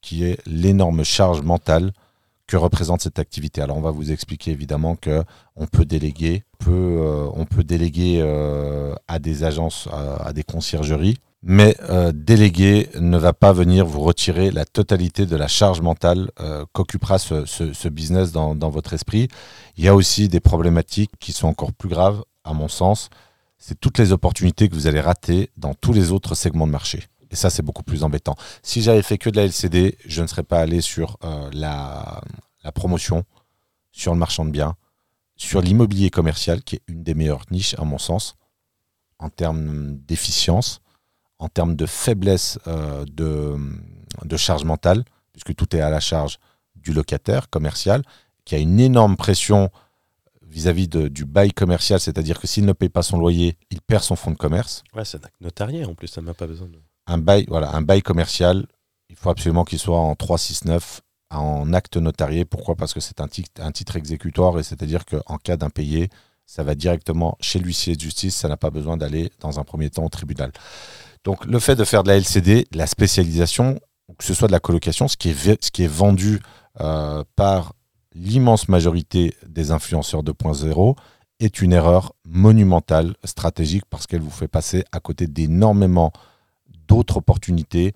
qui est l'énorme charge mentale que représente cette activité. Alors on va vous expliquer évidemment que on peut déléguer, peut, euh, déléguer euh, à des agences, à, des conciergeries, mais déléguer ne va pas venir vous retirer la totalité de la charge mentale qu'occupera ce, business dans votre esprit. Il y a aussi des problématiques qui sont encore plus graves, à mon sens. C'est toutes les opportunités que vous allez rater dans tous les autres segments de marché. Et ça, c'est beaucoup plus embêtant. Si j'avais fait que de la LCD, je ne serais pas allé sur euh, la, promotion, sur le marchand de biens, sur l'immobilier commercial, qui est une des meilleures niches, à mon sens, en termes d'efficience, en termes de faiblesse euh, de charge mentale, puisque tout est à la charge du locataire commercial, qui a une énorme pression vis-à-vis du bail commercial, c'est-à-dire que s'il ne paye pas son loyer, il perd son fonds de commerce.
Ouais, c'est un acte notarié en plus, ça n'a pas besoin de.
Un bail, voilà, un bail commercial, il faut absolument qu'il soit en 369, en acte notarié. Pourquoi? Parce que c'est un titre, un titre exécutoire, et c'est-à-dire qu'en cas d'impayé, ça va directement chez l'huissier de justice, ça n'a pas besoin d'aller dans un premier temps au tribunal. Donc le fait de faire de la LCD, la spécialisation, que ce soit de la colocation, ce qui est, ve- ce qui est vendu euh, par l'immense majorité des influenceurs 2.0, est une erreur monumentale, stratégique, parce qu'elle vous fait passer à côté d'énormément d'autres opportunités.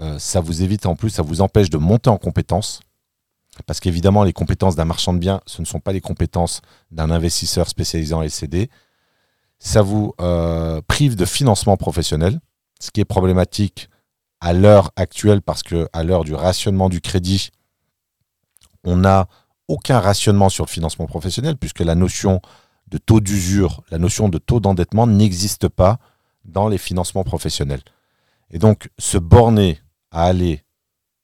Euh, ça vous évite en plus, ça vous empêche de monter en compétences. Parce qu'évidemment, les compétences d'un marchand de biens, ce ne sont pas les compétences d'un investisseur spécialisé en LCD. Ça vous euh, prive de financement professionnel, ce qui est problématique à l'heure actuelle parce que à l'heure du rationnement du crédit, on n'a aucun rationnement sur le financement professionnel puisque la notion de taux d'usure, la notion de taux d'endettement n'existe pas dans les financements professionnels. Et donc, se borner à aller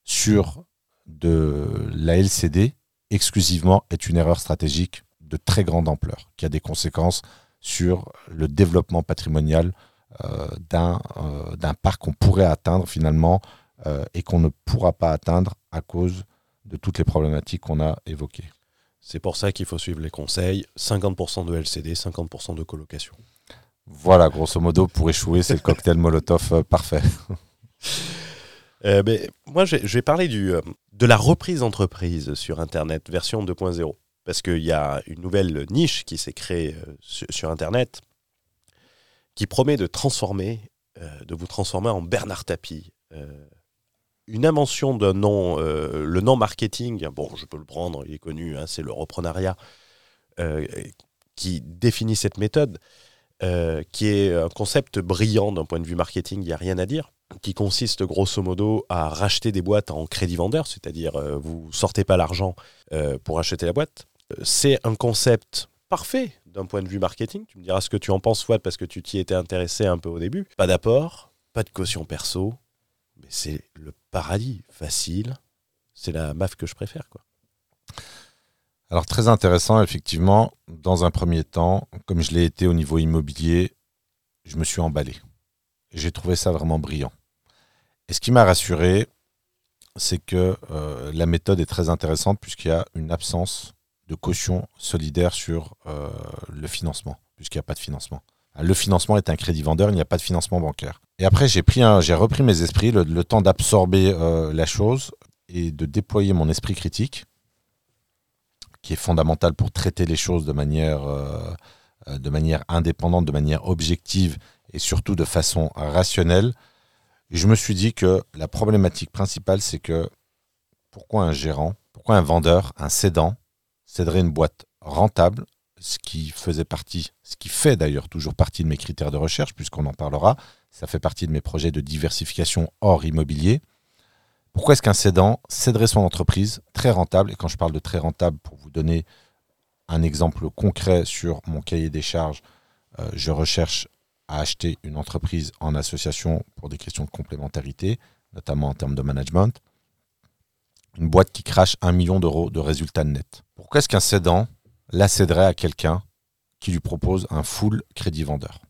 sur de la LCD exclusivement est une erreur stratégique de très grande ampleur, qui a des conséquences sur le développement patrimonial euh, d'un euh, d'un parc qu'on pourrait atteindre finalement euh, et qu'on ne pourra pas atteindre à cause de toutes les problématiques qu'on a évoquées.
C'est pour ça qu'il faut suivre les conseils 50% de LCD, 50% de colocation.
Voilà, grosso modo, pour échouer, c'est le cocktail Molotov euh, parfait.
Euh, ben, moi, je vais parler du, euh, de la reprise d'entreprise sur Internet, version 2.0. Parce qu'il y a une nouvelle niche qui s'est créée euh, sur, sur Internet qui promet de transformer, de vous transformer en Bernard Tapie. Une invention d'un nom, euh, le nom marketing, bon, je peux le prendre, il est connu, hein, c'est le reprenariat, euh, qui définit cette méthode, euh, qui est un concept brillant d'un point de vue marketing, il n'y a rien à dire qui consiste grosso modo à racheter des boîtes en crédit vendeur, c'est-à-dire euh, vous sortez pas l'argent pour acheter la boîte. C'est un concept parfait d'un point de vue marketing. Tu me diras ce que tu en penses, Fouad, parce que tu t'y étais intéressé un peu au début. Pas d'apport, pas de caution perso, c'est le paradis, facile. C'est la MAF que je préfère, quoi.
Alors très intéressant, effectivement, dans un premier temps, comme je l'ai été au niveau immobilier, je me suis emballé. J'ai trouvé ça vraiment brillant. Et ce qui m'a rassuré, c'est que euh, la méthode est très intéressante puisqu'il y a une absence de caution solidaire sur euh, le financement, puisqu'il n'y a pas de financement. Le financement est un crédit vendeur, il n'y a pas de financement bancaire. Et après, j'ai repris mes esprits, le, le temps d'absorber euh, la chose et de déployer mon esprit critique, qui est fondamental pour traiter les choses de manière, euh, euh, de manière indépendante, de manière objective et surtout de façon rationnelle. Et je me suis dit que la problématique principale, c'est que pourquoi un gérant, pourquoi un vendeur, un cédant céderait une boîte rentable, ce qui faisait partie, ce qui fait d'ailleurs toujours partie de mes critères de recherche, puisqu'on en parlera, ça fait partie de mes projets de diversification hors immobilier. Pourquoi est-ce qu'un cédant céderait son entreprise très rentable? Et quand je parle de très rentable, pour vous donner un exemple concret sur mon cahier des charges, euh, je recherche à acheter une entreprise en association pour des questions de complémentarité, notamment en termes de management. Une boîte qui crache un million d'euros de résultats nets. Pourquoi est-ce qu'un cédant la céderait à quelqu'un qui lui propose un full crédit vendeur?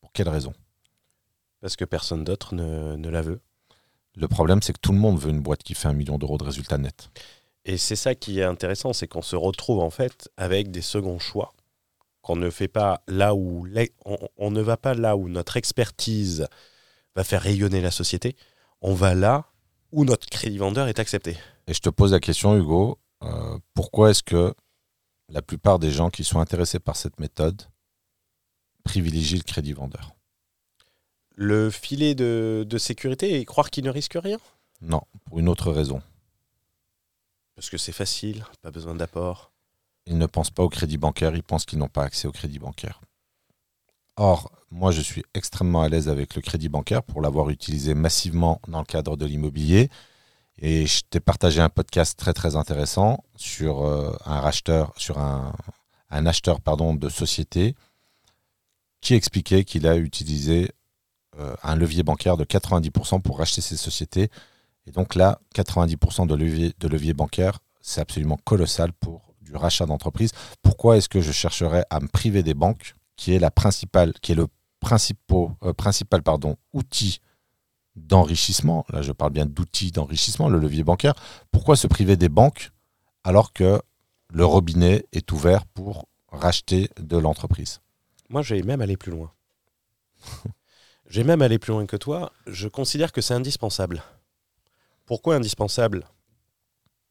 Pour quelle raison?
Parce que personne d'autre ne, ne la veut.
Le problème, c'est que tout le monde veut une boîte qui fait un million d'euros de résultats nets.
Et c'est ça qui est intéressant, c'est qu'on se retrouve en fait avec des seconds choix qu'on ne fait pas là où on ne va pas là où notre expertise va faire rayonner la société. On va là où notre crédit vendeur est accepté.
Et je te pose la question, Hugo, euh, pourquoi est-ce que la plupart des gens qui sont intéressés par cette méthode privilégient le crédit vendeur?
Le filet de, de sécurité et croire qu'il ne risque rien?
Non, pour une autre raison.
Parce que c'est facile, pas besoin d'apport.
Ils ne pensent pas au crédit bancaire, ils pensent qu'ils n'ont pas accès au crédit bancaire. Or, moi, je suis extrêmement à l'aise avec le crédit bancaire pour l'avoir utilisé massivement dans le cadre de l'immobilier. Et je t'ai partagé un podcast très très intéressant sur euh, un racheteur, sur un, un acheteur pardon, de société qui expliquait qu'il a utilisé euh, un levier bancaire de 90% pour racheter ses sociétés. Et donc là, 90% de levier, de levier bancaire, c'est absolument colossal pour du rachat d'entreprise. Pourquoi est-ce que je chercherais à me priver des banques, qui est la principale, qui est le principal, euh, principal pardon, outil d'enrichissement, là je parle bien d'outils d'enrichissement, le levier bancaire, pourquoi se priver des banques alors que le robinet est ouvert pour racheter de l'entreprise?
Moi, je vais même aller plus loin. J'ai même aller plus loin que toi. Je considère que c'est indispensable. Pourquoi indispensable?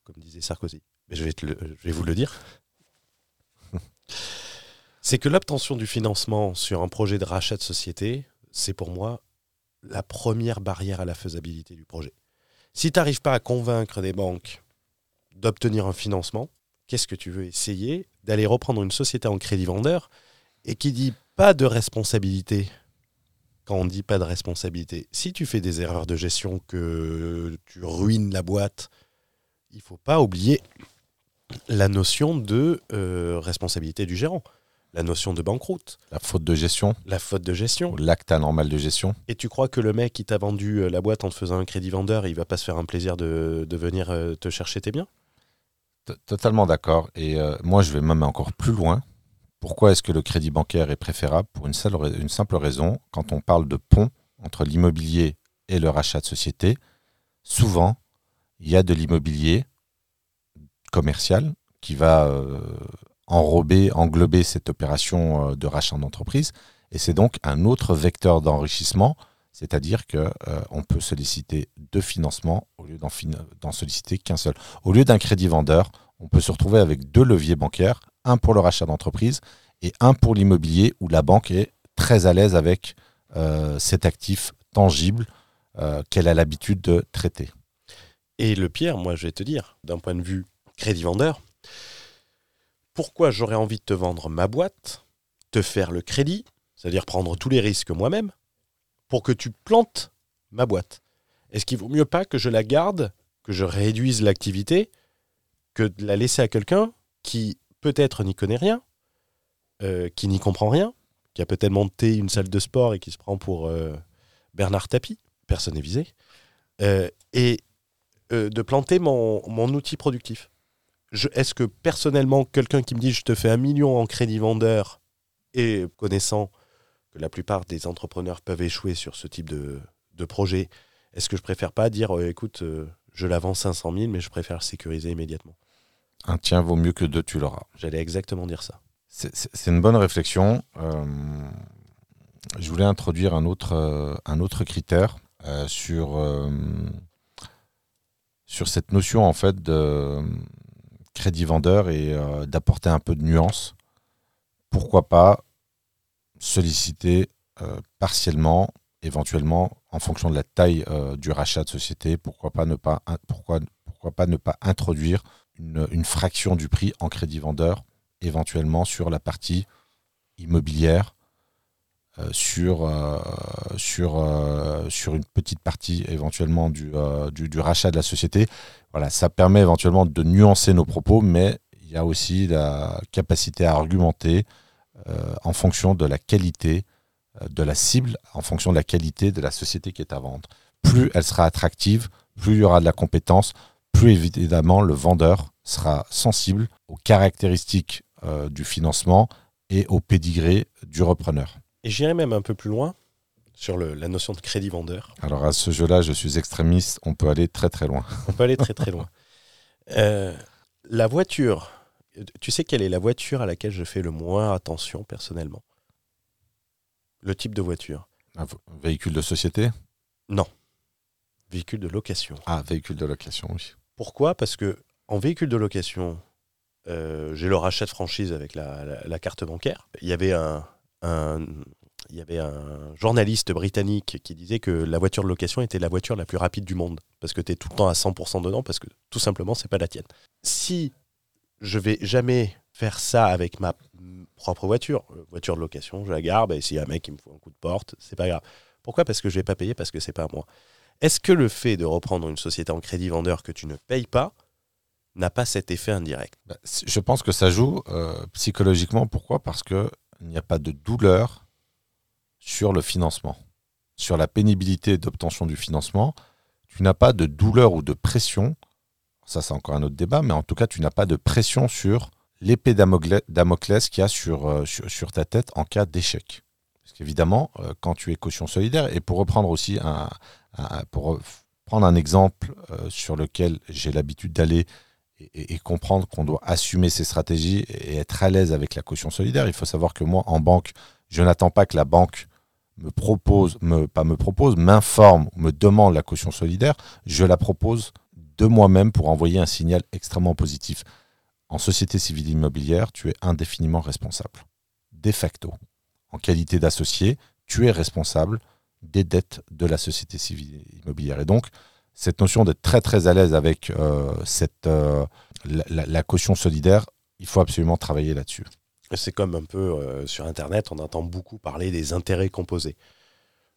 Comme disait Sarkozy. Je vais, je vais vous le dire. c'est que l'obtention du financement sur un projet de rachat de société, c'est pour moi la première barrière à la faisabilité du projet. Si tu n'arrives pas à convaincre des banques d'obtenir un financement, qu'est-ce que tu veux essayer? D'aller reprendre une société en crédit vendeur et qui dit pas de responsabilité quand on dit pas de responsabilité. Si tu fais des erreurs de gestion, que tu ruines la boîte, il faut pas oublier la notion de euh, responsabilité du gérant, la notion de banqueroute,
La faute de gestion,
la faute de gestion.
l'acte anormal de gestion
Et tu crois que le mec qui t'a vendu euh, la boîte en te faisant un crédit vendeur, il va pas se faire un plaisir de, de venir euh, te chercher tes biens?
T- Totalement d'accord. Et euh, moi, je vais même encore plus loin. Pourquoi est-ce que le crédit bancaire est préférable Pour une, simple raison. Quand on parle de pont entre l'immobilier et le rachat de société, souvent, il y a de l'immobilier commercial qui va euh, enrober, englober cette opération euh, de rachat d'entreprise. Et c'est donc un autre vecteur d'enrichissement, c'est-à-dire que euh, peut solliciter deux financements au lieu d'en solliciter qu'un seul. Au lieu d'un crédit vendeur, on peut se retrouver avec deux leviers bancaires, un pour le rachat d'entreprise et un pour l'immobilier, où la banque est très à l'aise avec euh, cet actif tangible euh, qu'elle a l'habitude de traiter.
Et le pire, moi, je vais te dire, d'un point de vue crédit vendeur, pourquoi j'aurais envie de te vendre ma boîte, te faire le crédit, c'est-à-dire prendre tous les risques moi-même, pour que tu plantes ma boîte? Est-ce qu'il vaut mieux pas que je la garde, que je réduise l'activité, que de la laisser à quelqu'un qui peut-être n'y connaît rien, euh, qui n'y comprend rien, qui a peut-être monté une salle de sport et qui se prend pour euh, Bernard Tapie, personne n'est visé, euh, et de planter mon, outil productif. Est-ce que personnellement, quelqu'un qui me dit je te fais un million en crédit vendeur et connaissant que la plupart des entrepreneurs peuvent échouer sur ce type de, de projet, est-ce que je préfère pas dire écoute, je la vends 500 000, mais je préfère sécuriser immédiatement?
Un tien vaut mieux que deux, tu l'auras.
J'allais exactement dire ça.
C'est- une bonne réflexion. Euh, je voulais introduire un autre, euh, un autre critère euh, sur, sur cette notion en fait de crédit vendeur et d'apporter un peu de nuance. Pourquoi pas solliciter partiellement, éventuellement, en fonction de la taille du rachat de société, pourquoi pas ne pas, pourquoi, pourquoi pas, ne pas introduire une, fraction du prix en crédit vendeur éventuellement sur la partie immobilière, euh, sur, euh, sur, euh, sur une petite partie éventuellement du, du, du rachat de la société. Voilà, ça permet éventuellement de nuancer nos propos, mais il y a aussi la capacité à argumenter en fonction de la qualité de la cible, en fonction de la qualité de la société qui est à vendre. Plus elle sera attractive, plus il y aura de la compétence, plus évidemment le vendeur sera sensible aux caractéristiques euh, du financement et au pédigré du repreneur.
Et j'irai même un peu plus loin sur le- la notion de crédit vendeur.
Alors à ce jeu-là, je suis extrémiste, on peut aller très très loin.
On peut aller très très loin. Euh, la voiture, tu sais quelle est la voiture à laquelle je fais le moins attention personnellement? Le type de voiture?
Un véhicule de société?
Véhicule de location.
Ah, véhicule de location, oui.
Pourquoi? Parce que en véhicule de location, euh, j'ai le rachat de franchise avec la, la- la carte bancaire. Il y avait un, un- il y avait un journaliste britannique qui disait que la voiture de location était la voiture la plus rapide du monde parce que tu es tout le temps à 100% dedans parce que tout simplement c'est pas la tienne. Si je vais jamais faire ça avec ma propre voiture, euh, voiture de location, je la garde, et s'il y a un mec qui me fout un coup de porte, c'est pas grave. Pourquoi? Parce que je vais pas payer, parce que c'est pas moi. Est-ce que le fait de reprendre une société en crédit vendeur que tu ne payes pas n'a pas cet effet indirect?
Bah, Je pense que ça joue euh, psychologiquement. Pourquoi? Parce qu'il n'y a pas de douleur sur le financement, sur la pénibilité d'obtention du financement. Tu n'as pas de douleur ou de pression. Ça, c'est encore un autre débat, mais en tout cas, tu n'as pas de pression sur l'épée Damoclès qu'il a sur, euh, sur, ta tête en cas d'échec. Parce euh, quand tu es caution solidaire, et pour reprendre aussi un, pour prendre un exemple euh, sur lequel j'ai l'habitude d'aller et, comprendre qu'on doit assumer ses stratégies et être à l'aise avec la caution solidaire, il faut savoir que moi, en banque, je n'attends pas que la banque me propose, pas me propose, m'informe, me demande la caution solidaire, je la propose de moi-même pour envoyer un signal extrêmement positif. En société civile immobilière, tu es indéfiniment responsable. De facto. En qualité d'associé, tu es responsable des dettes de la société civile immobilière. Et donc, cette notion d'être très très à l'aise avec euh, cette, euh, la, caution solidaire, il faut absolument travailler là-dessus.
C'est comme un peu euh, sur Internet, on entend beaucoup parler des intérêts composés.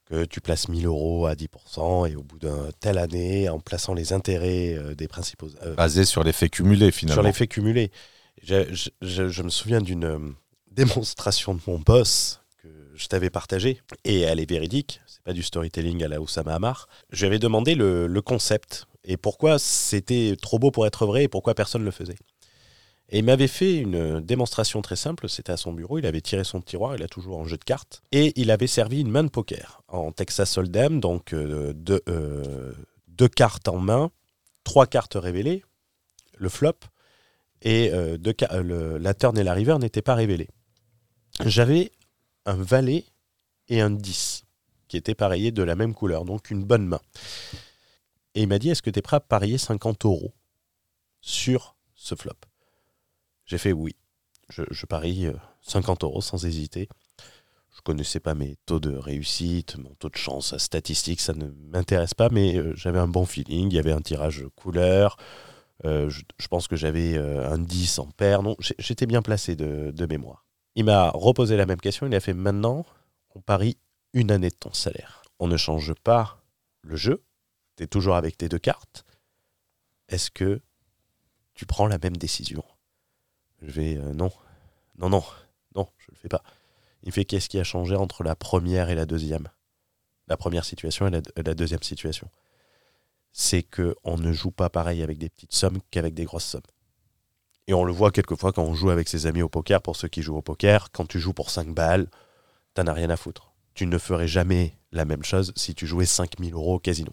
Que tu places 1000 euros à 10% et au bout d'une telle année, en plaçant les intérêts des principaux.
Basé sur l'effet cumulé finalement.
Sur l'effet cumulé. Je, je, me souviens d'une démonstration de mon boss que je t'avais partagée et elle est véridique pas du storytelling à la Oussama Hamar. J'avais demandé le, concept et pourquoi c'était trop beau pour être vrai et pourquoi personne ne le faisait. Et il m'avait fait une démonstration très simple, c'était à son bureau, il avait tiré son tiroir, il a toujours un jeu de cartes, et il avait servi une main de poker en Texas Hold'em, donc euh, euh, deux, cartes en main, trois cartes révélées, le flop, et euh, la turn et la river n'étaient pas révélées. J'avais un valet et un 10 qui était pareillé de la même couleur, donc une bonne main. Et il m'a dit, est-ce que tu es prêt à parier 50 euros sur ce flop? J'ai fait oui. Je, parie 50 euh, euros sans hésiter. Je connaissais pas mes taux de réussite, mon taux de chance statistique, ça ne m'intéresse pas, mais euh, j'avais un bon feeling. Il y avait un tirage couleur. Euh, je, pense que j'avais un 10 en paire. Non, j'étais bien placé de, de mémoire. Il m'a reposé la même question. Il a fait maintenant, on parie une année de ton salaire. On ne change pas le jeu, tu es toujours avec tes deux cartes. Est-ce que tu prends la même décision? Je vais euh, non, non, non, non, je ne le fais pas. Il fait qu'est-ce qui a changé entre la première et la deuxième? La première situation et la, deuxième situation. C'est que on ne joue pas pareil avec des petites sommes qu'avec des grosses sommes. Et on le voit quelquefois quand on joue avec ses amis au poker, pour ceux qui jouent au poker, quand tu joues pour 5 balles, t'en as rien à foutre tu ne ferais jamais la même chose si tu jouais 5000 euros au casino.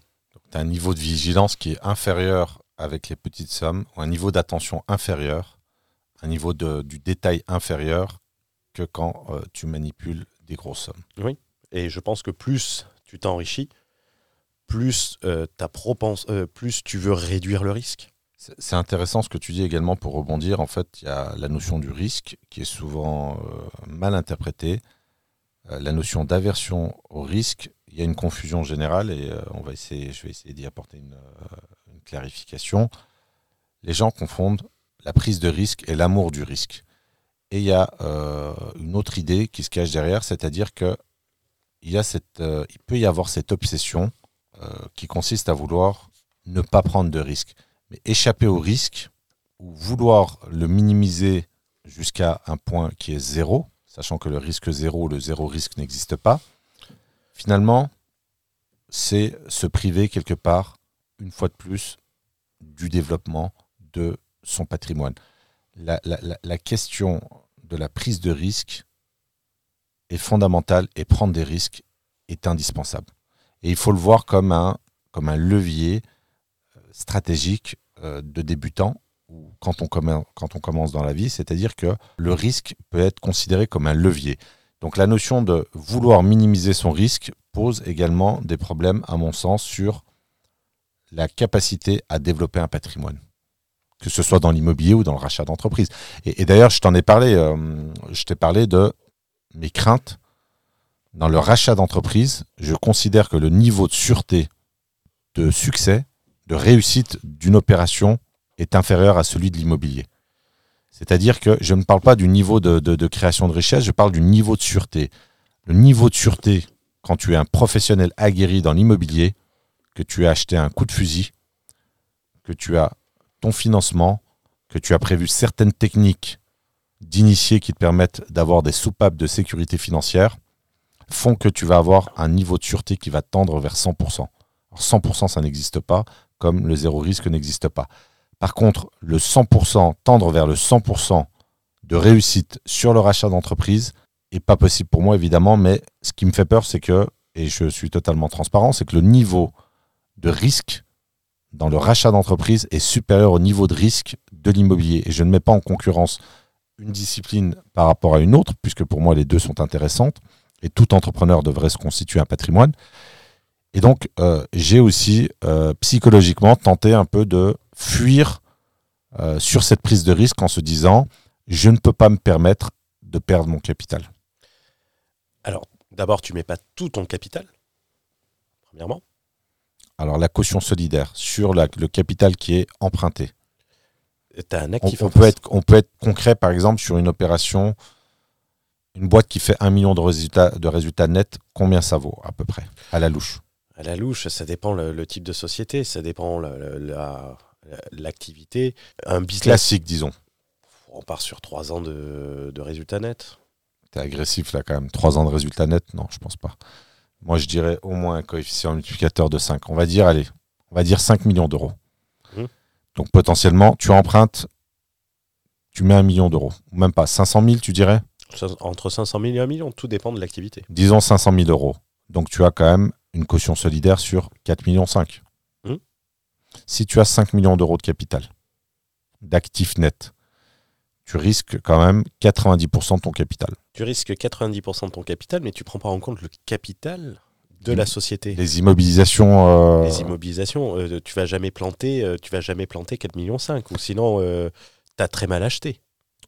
Tu as un niveau de vigilance qui est inférieur avec les petites sommes, ou un niveau d'attention inférieur, un niveau de, du détail inférieur que quand euh, tu manipules des grosses sommes.
Oui, et je pense que plus tu t'enrichis, plus, euh, euh, plus tu veux réduire le risque.
C'est intéressant ce que tu dis également pour rebondir. En fait, il y a la notion du risque qui est souvent mal interprétée. Euh, la notion d'aversion au risque, il y a une confusion générale et euh, on va essayer, je vais essayer d'y apporter une, euh, une, clarification. Les gens confondent la prise de risque et l'amour du risque. Et il y a une autre idée qui se cache derrière, c'est-à-dire que il, y a cette, il peut y avoir cette obsession qui consiste à vouloir ne pas prendre de risque. Mais échapper au risque ou vouloir le minimiser jusqu'à un point qui est zéro, sachant que le risque zéro, le zéro risque n'existe pas, finalement, c'est se priver quelque part, une fois de plus, du développement de son patrimoine. La, question de la prise de risque est fondamentale et prendre des risques est indispensable. Et il faut le voir comme un, comme un levier euh, stratégique euh, de quand on, quand on commence dans la vie, c'est-à-dire que le risque peut être considéré comme un levier. Donc la notion de vouloir minimiser son risque pose également des problèmes, à mon sens, sur la capacité à développer un patrimoine, que ce soit dans l'immobilier ou dans le rachat d'entreprise. Et, d'ailleurs, je t'en ai parlé, euh, je t'ai parlé de mes craintes. Dans le rachat d'entreprise, je considère que le niveau de sûreté, de succès, de réussite d'une opération est inférieur à celui de l'immobilier. C'est-à-dire que je ne parle pas du niveau de, création de richesse, je parle du niveau de sûreté. Le niveau de sûreté, quand tu es un professionnel aguerri dans l'immobilier, que tu as acheté un coup de fusil, que tu as ton financement, que tu as prévu certaines techniques d'initiés qui te permettent d'avoir des soupapes de sécurité financière, font que tu vas avoir un niveau de sûreté qui va tendre vers 100%. Alors 100%, ça n'existe pas, comme le zéro risque n'existe pas. Par contre, le 100%, tendre vers le 100% de réussite sur le rachat d'entreprise est pas possible pour moi, évidemment, mais ce qui me fait peur, c'est que, et je suis totalement transparent, c'est que le niveau de risque dans le rachat d'entreprise est supérieur au niveau de risque de l'immobilier. Et je ne mets pas en concurrence une discipline par rapport à une autre, puisque pour moi, les deux sont intéressantes, et tout entrepreneur devrait se constituer un patrimoine. Et donc, euh, j'ai aussi euh, psychologiquement tenté un peu de fuir euh, sur cette prise de risque en se disant, je ne peux pas me permettre de perdre mon capital.
Alors, d'abord, tu mets pas tout ton capital, premièrement.
Alors, la caution solidaire sur la- le capital qui est emprunté.
As un
On,
actif
on peut être, on peut être concret, par exemple, sur une opération, une boîte qui fait un million de résultats, de résultats nets, combien ça vaut à peu près, à la louche?
À la louche, ça dépend le, le type de société, ça dépend la- l'activité. Un business,
Classique, disons.
on part sur trois ans de, de résultats nets.
T'es agressif là quand même. 3 ans de résultats nets? Non, je pense pas. Moi, je dirais au moins un coefficient multiplicateur de 5. On va dire, allez, on va dire 5 millions d'euros.
Mhm.
Donc potentiellement, tu empruntes, tu mets un million d'euros. Ou Même pas. 500 000, tu dirais?
Entre 500 000 et 1 million, tout dépend de l'activité.
Disons 500 000 euros. Donc tu as quand même une caution solidaire sur 4 millions 5. Si tu as 5 millions d'euros de capital, d'actifs nets, tu risques quand même 90% de ton capital.
Tu risques 90% de ton capital, mais tu prends pas en compte le capital de la société.
Les immobilisations... euh,
Les immobilisations, euh, tu vas jamais planter, euh, tu vas jamais planter 4 millions 5 ou sinon tu as très mal acheté.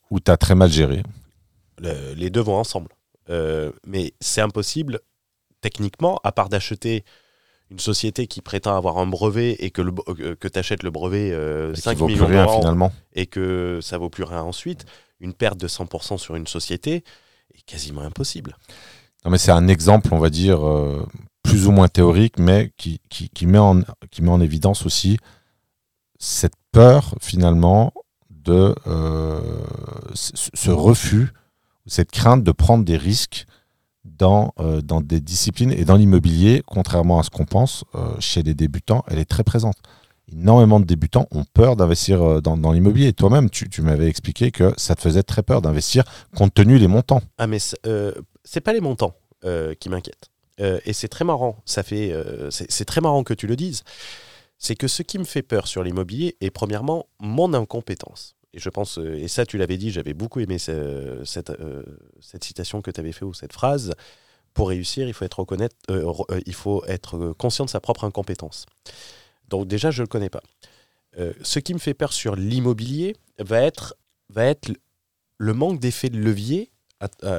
où tu as très mal géré.
Le- les deux vont ensemble. Mais c'est impossible techniquement, à part d'acheter une société qui prétend avoir un brevet et que, le, euh, que tu achètes le brevet euh,
et qui
5
vaut plus
millions d'euros
finalement.
et que ça vaut plus rien ensuite, une perte de 100% sur une société est quasiment impossible.
Non, mais c'est un exemple, on va dire, euh, plus ou moins théorique, mais qui, qui, qui met en, qui met en évidence aussi cette peur, finalement, de euh, ce refus, cette crainte de prendre des risques dans, euh, dans des disciplines et dans l'immobilier, contrairement à ce qu'on pense, euh, chez les débutants, elle est très présente. Énormément de débutants ont peur d'investir euh, dans, dans l'immobilier. Toi-même, tu, tu m'avais expliqué que ça te faisait très peur d'investir compte tenu des montants.
Ah mais c'est euh, pas les montants qui m'inquiètent. Et c'est très marrant, ça fait c'est très marrant que tu le dises. C'est que ce qui me fait peur sur l'immobilier est premièrement mon incompétence. Et je pense, euh, et ça tu l'avais dit, j'avais beaucoup aimé ce- cette, euh, cette citation que tu avais fait ou cette phrase. Pour réussir, il faut être, reconnaître, euh, il faut être conscient de sa propre incompétence. Donc déjà, je ne le connais pas. Euh, ce qui me fait peur sur l'immobilier va être, va être le- manque d'effet de levier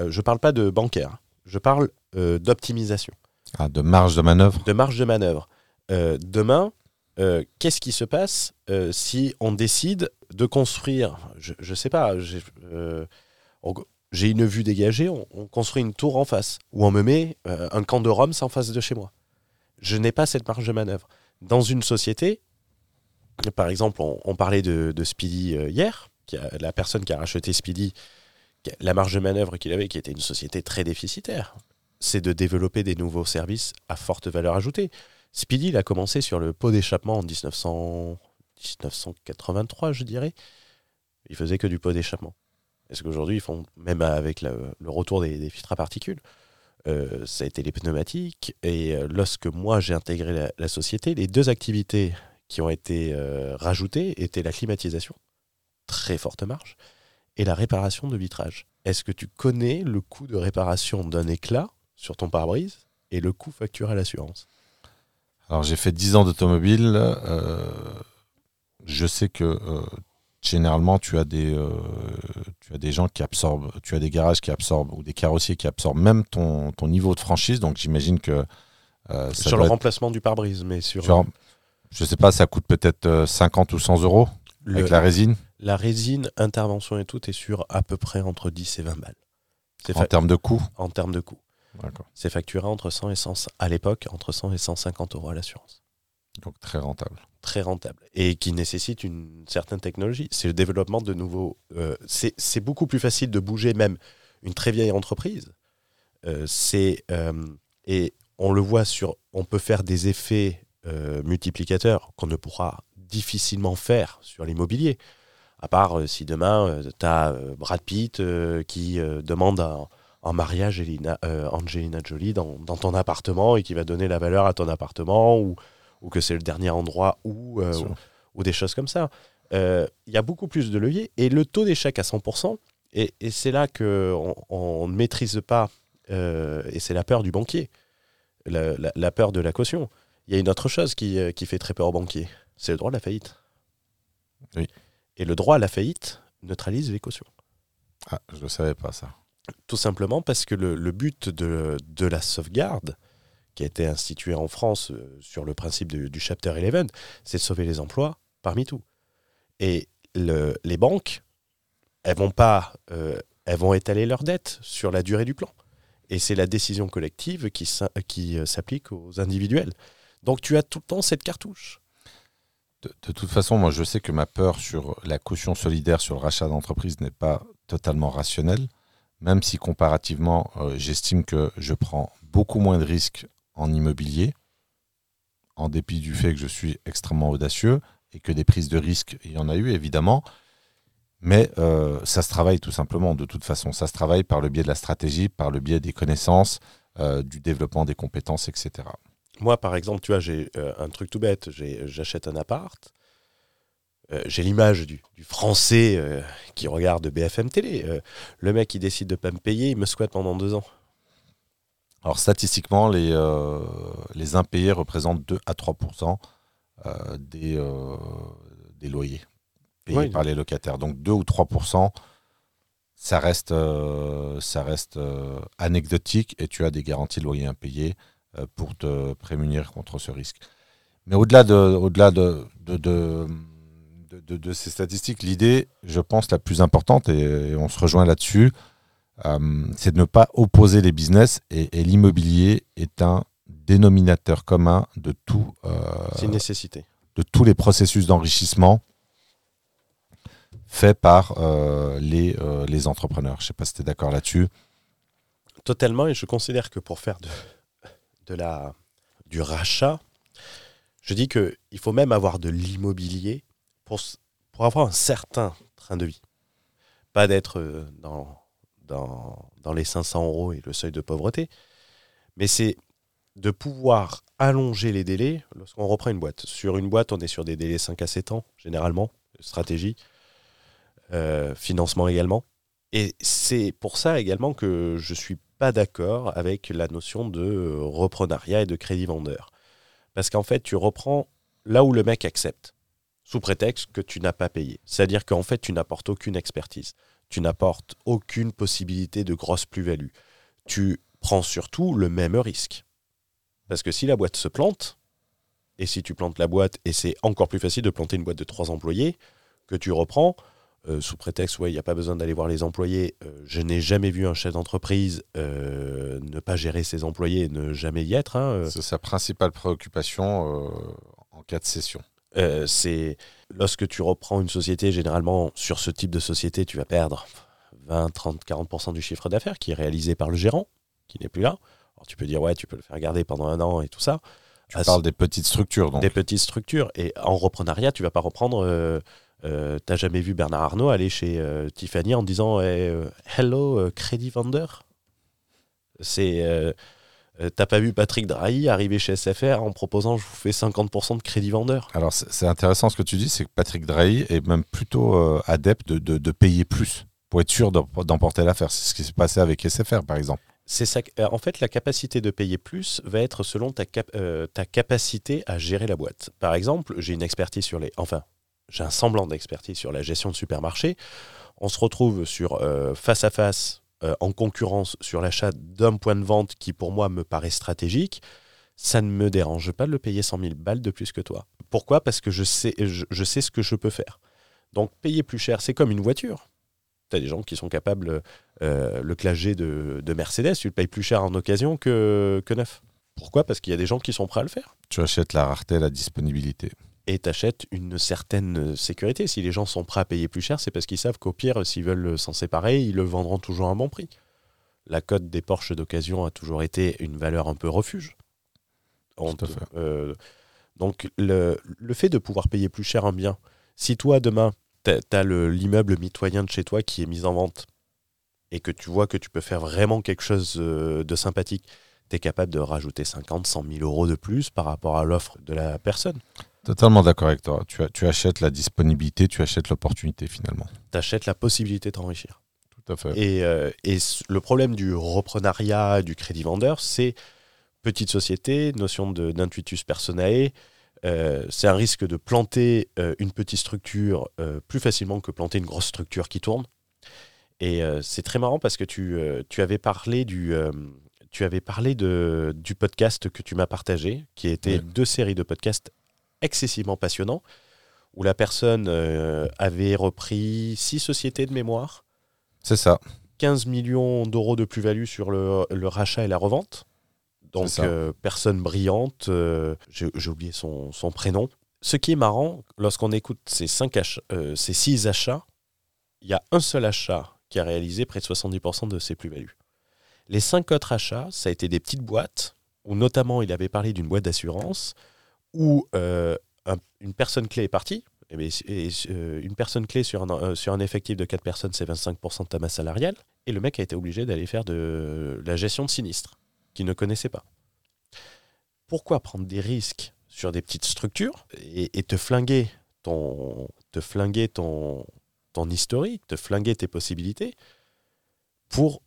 je parle pas de bancaire, je parle d'optimisation,
Ah, de marge de manœuvre.
de marge de manœuvre. Demain, euh, qu'est-ce qui se passe euh, si on décide de construire, je ne sais pas, j'ai euh, j'ai une vue dégagée, on, on construit une tour en face, ou on me met un camp de Rome en face de chez moi. Je n'ai pas cette marge de manœuvre. Dans une société, par exemple, on, parlait de, Speedy hier, qui la personne qui a racheté Speedy, la marge de manœuvre qu'il avait, qui était une société très déficitaire, c'est de développer des nouveaux services à forte valeur ajoutée. Speedy, il a commencé sur le pot d'échappement en 1900 1983, je dirais. Il faisait que du pot d'échappement. Est-ce qu'aujourd'hui, ils font, même avec le, retour des, filtres à particules, euh, ça a été les pneumatiques. Et euh, lorsque moi, j'ai intégré la, la société, les deux activités qui ont été euh, rajoutées étaient la climatisation, très forte marge, et la réparation de vitrage. Est-ce que tu connais le coût de réparation d'un éclat sur ton pare-brise et le coût facturé à l'assurance?
Alors j'ai fait 10 ans d'automobile. euh, je sais que euh, généralement tu as des euh, tu as des gens qui absorbent, tu as des garages qui absorbent ou des carrossiers qui absorbent même ton, ton niveau de franchise. Donc j'imagine que ça
Sur le
être-
remplacement du pare-brise, mais sur
genre, je sais pas, ça coûte peut-être euh, 50 ou 100 euros
le-
avec la résine.
la résine, intervention et tout est sur à peu près entre 10 et 20 balles.
En termes de coût
en termes de coût. C'est facturé entre 100 et 100, à l'époque, entre 100 et 150 euros à l'assurance.
Donc très rentable.
Très rentable. Et qui nécessite une certaine technologie. C'est le développement de nouveaux. euh, c'est beaucoup plus facile de bouger même une très vieille entreprise. Euh, c'est euh, et on le voit sur. On peut faire des effets multiplicateurs qu'on ne pourra difficilement faire sur l'immobilier. À part si demain, tu as Brad Pitt qui demande en mariage Elina- euh, Angelina Jolie dans, dans ton appartement et qui va donner la valeur à ton appartement ou, ou que c'est le dernier endroit où, euh, ou, ou des choses comme ça. Euh, Il y a beaucoup plus de leviers et le taux d'échec à 100%, et, et c'est là qu'on on ne maîtrise pas, et c'est la peur du banquier, la, la- la peur de la caution. Il y a une autre chose qui, qui fait très peur aux banquiers, c'est le droit à la faillite.
Oui.
Et le droit à la faillite neutralise les cautions.
Ah, je ne savais pas ça.
Tout simplement parce que le, but de, la sauvegarde, qui a été instituée en France euh, sur le principe du Chapter 11, c'est de sauver les emplois parmi tout. Et le- les banques, elles vont pas, euh, elles vont étaler leurs dettes sur la durée du plan. Et c'est la décision collective qui, euh, s'applique aux individuels. Donc tu as tout le temps cette cartouche.
De toute façon, moi, je sais que ma peur sur la caution solidaire sur le rachat d'entreprise n'est pas totalement rationnelle, même si comparativement, euh, j'estime que je prends beaucoup moins de risques en immobilier, en dépit du fait que je suis extrêmement audacieux et que des prises de risques, il y en a eu évidemment. Mais euh, ça se travaille tout simplement, de toute façon. Ça se travaille par le biais de la stratégie, par le biais des connaissances, euh, du développement des compétences, etc.
Moi, par exemple, tu vois, j'ai un truc tout bête. J'achète un appart. Euh, j'ai l'image du, du Français euh, qui regarde BFM Télé. Euh, le mec, qui décide de pas me payer, il me squatte pendant deux ans.
Alors statistiquement, les, les impayés représentent 2 à 3 euh, des, des loyers payés par les locataires. Donc 2 ou 3 ça reste, ça reste anecdotique et tu as des garanties de loyer impayés pour te prémunir contre ce risque. Mais au-delà de, au-delà de, de, de, de- de- de ces statistiques, l'idée, je pense, la plus importante, et, et on se rejoint là-dessus, euh, c'est de ne pas opposer les business et, et l'immobilier est un dénominateur commun de, tout, euh,
C'est une nécessité.
de tous les processus d'enrichissement faits par euh, les, les entrepreneurs. Je ne sais pas si tu es d'accord là-dessus.
Totalement. Et je considère que pour faire de, de la, du rachat, je dis qu'il faut même avoir de l'immobilier pour, avoir un certain train de vie. Pas d'être euh, dans, dans, les 500 euros et le seuil de pauvreté, mais c'est de pouvoir allonger les délais lorsqu'on reprend une boîte. Sur une boîte, on est sur des délais 5 à 7 ans, généralement, stratégie, euh, financement également. Et c'est pour ça également que je suis pas d'accord avec la notion de euh, reprenariat et de crédit vendeur. Parce qu'en fait, tu reprends là où le mec accepte, sous prétexte que tu n'as pas payé. C'est-à-dire qu'en fait, tu n'apportes aucune expertise. Tu n'apportes aucune possibilité de grosse plus-value. Tu prends surtout le même risque. Parce que si la boîte se plante, et si tu plantes la boîte, et c'est encore plus facile de planter une boîte de trois employés, que tu reprends, euh, sous prétexte, ouais, il n'y a pas besoin d'aller voir les employés. Euh, je n'ai jamais vu un chef d'entreprise euh, ne pas gérer ses employés et ne jamais y être. hein.
C'est sa principale préoccupation en cas de cession.
Euh, c'est lorsque tu reprends une société, généralement sur ce type de société, tu vas perdre 20, 30, 40% du chiffre d'affaires qui est réalisé par le gérant, qui n'est plus là. Alors tu peux dire, ouais, tu peux le faire garder pendant un an et tout ça.
Tu
Ah,
parles des petites structures. Donc.
des petites structures. Et en reprenariat, tu vas pas reprendre. Euh, euh, T'as jamais vu Bernard Arnault aller chez euh, Tiffany en disant euh, Hello, crédit vendeur C'est. Euh, T'as pas vu Patrick Drahi arriver chez SFR en proposant je vous fais 50% de crédit vendeur
Alors c'est intéressant ce que tu dis, c'est que Patrick Drahi est même plutôt euh, adepte de, de- de payer plus pour être sûr d'em- d'emporter l'affaire. C'est ce qui s'est passé avec SFR par exemple.
C'est ça. euh, En fait, la capacité de payer plus va être selon ta, cap- euh, ta capacité à gérer la boîte. Par exemple, j'ai une expertise sur les. Enfin, j'ai un semblant d'expertise sur la gestion de supermarché. On se retrouve sur face à face, euh, en concurrence sur l'achat d'un point de vente qui, pour moi, me paraît stratégique. Ça ne me dérange pas de le payer 100 000 balles de plus que toi. Pourquoi? Parce que je sais, je, je sais ce que je peux faire. Donc payer plus cher, c'est comme une voiture. Tu as des gens qui sont capables, euh, le G de, de Mercedes, tu le payes plus cher en occasion que, que neuf. Pourquoi? Parce qu'il y a des gens qui sont prêts à le faire.
Tu achètes la rareté, la disponibilité.
Et tu achètes une certaine sécurité. Si les gens sont prêts à payer plus cher, c'est parce qu'ils savent qu'au pire, s'ils veulent s'en séparer, ils le vendront toujours à un bon prix. La cote des Porsche d'occasion a toujours été une valeur un peu refuge.
Tout à fait.
Euh, donc le, le fait de pouvoir payer plus cher un bien, si toi demain, tu as, l'immeuble mitoyen de chez toi qui est mis en vente et que tu vois que tu peux faire vraiment quelque chose euh, de sympathique, tu es capable de rajouter 50, 100 000 euros de plus par rapport à l'offre de la personne.
Totalement d'accord avec toi. Tu, tu, achètes la disponibilité, tu achètes l'opportunité finalement.
Tu achètes la possibilité de t'enrichir.
Tout à fait.
Et, euh, et, le problème du reprenariat, du crédit vendeur, c'est petite société, notion d'intuitus personae. Euh, c'est un risque de planter euh, une petite structure plus facilement que planter une grosse structure qui tourne. Et c'est très marrant parce que tu, tu avais parlé du, tu avais parlé de, du podcast que tu m'as partagé, qui était deux séries de podcasts excessivement passionnants, où la personne avait repris six sociétés de mémoire.
C'est ça.
15 millions d'euros de plus-value sur le, le, rachat et la revente. Donc, personne brillante. J'ai oublié son, son, prénom. Ce qui est marrant, lorsqu'on écoute ces, cinq achats, ces six achats, il y a un seul achat qui a réalisé près de 70% de ses plus-values. Les cinq autres achats, ça a été des petites boîtes, où notamment il avait parlé d'une boîte d'assurance, où euh, une personne clé est partie. Et, euh, une personne clé sur un, euh, effectif de 4 personnes, c'est 25% de ta masse salariale. Et le mec a été obligé d'aller faire de la gestion de sinistres, qu'il ne connaissait pas. Pourquoi prendre des risques sur des petites structures et, te flinguer ton, te flinguer ton, ton historique, te flinguer tes possibilités pour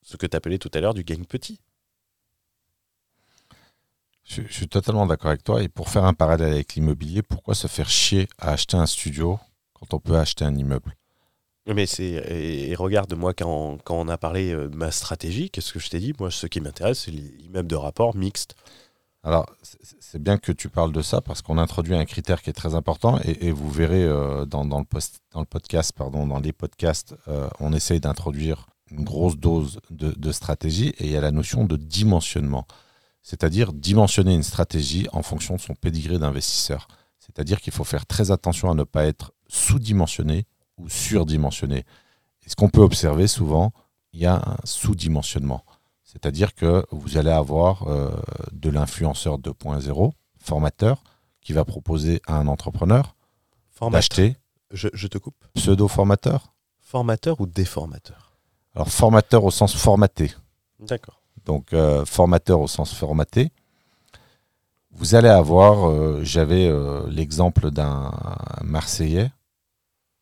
ce que tu appelais tout à l'heure du gain petit.
Je, suis totalement d'accord avec toi. Et pour faire un parallèle avec l'immobilier, pourquoi se faire chier à acheter un studio quand on peut acheter un immeuble?
Mais c'est et, regarde moi quand, quand, on a parlé euh, de ma stratégie, qu'est-ce que je t'ai dit? Moi, ce qui m'intéresse, c'est l'immeuble de rapport mixte.
Alors, c'est bien que tu parles de ça parce qu'on introduit un critère qui est très important et, vous verrez euh, dans, le post, dans, le podcast, pardon, dans les podcasts, euh, on essaye d'introduire une grosse dose de, stratégie et il y a la notion de dimensionnement. C'est-à-dire dimensionner une stratégie en fonction de son pédigré d'investisseur. C'est-à-dire qu'il faut faire très attention à ne pas être sous-dimensionné ou surdimensionné. Et ce qu'on peut observer souvent, il y a un sous-dimensionnement. C'est-à-dire que vous allez avoir euh, de l'influenceur 2.0, formateur, qui va proposer à un entrepreneur d'acheter.
Je, je, te coupe.
Pseudo-formateur
Formateur ou déformateur?
Alors, formateur au sens formaté.
D'accord.
Donc, euh, formateur au sens formaté. Vous allez avoir, euh, j'avais l'exemple d'un Marseillais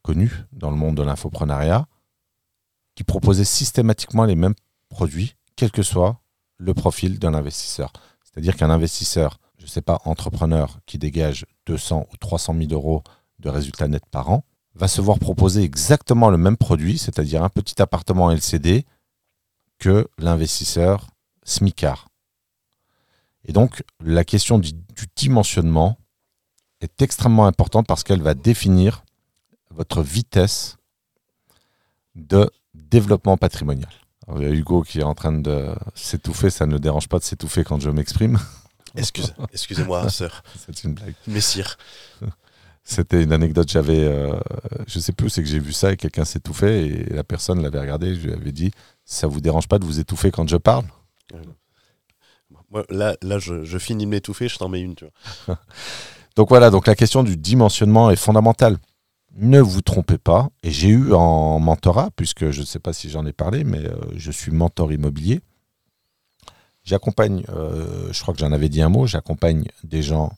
connu dans le monde de l'infoprenariat qui proposait systématiquement les mêmes produits quel que soit le profil d'un investisseur. C'est-à-dire qu'un investisseur, je ne sais pas, entrepreneur qui dégage 200 ou 300 000 euros de résultats nets par an, va se voir proposer exactement le même produit, c'est-à-dire un petit appartement LCD, que l'investisseur SMICAR. Et donc, la question du, du dimensionnement est extrêmement importante parce qu'elle va définir votre vitesse de développement patrimonial. Il y a Hugo qui est en train de s'étouffer. Ça ne dérange pas de s'étouffer quand je m'exprime.
Excuse, excusez-moi, sœur.
C'est une blague.
Messire.
C'était une anecdote. J'avais, euh, je sais plus, c'est que j'ai vu ça et quelqu'un s'étouffait et la personne l'avait regardé. Je lui avais dit, ça vous dérange pas de vous étouffer quand je parle?
Là, là, je, finis de m'étouffer, je t'en mets une. Tu vois.
donc voilà. Donc la question du dimensionnement est fondamentale ne vous trompez pas. Et j'ai eu en mentorat, puisque je ne sais pas si j'en ai parlé, mais euh, je suis mentor immobilier. J'accompagne, euh, je crois que j'en avais dit un mot, j'accompagne des gens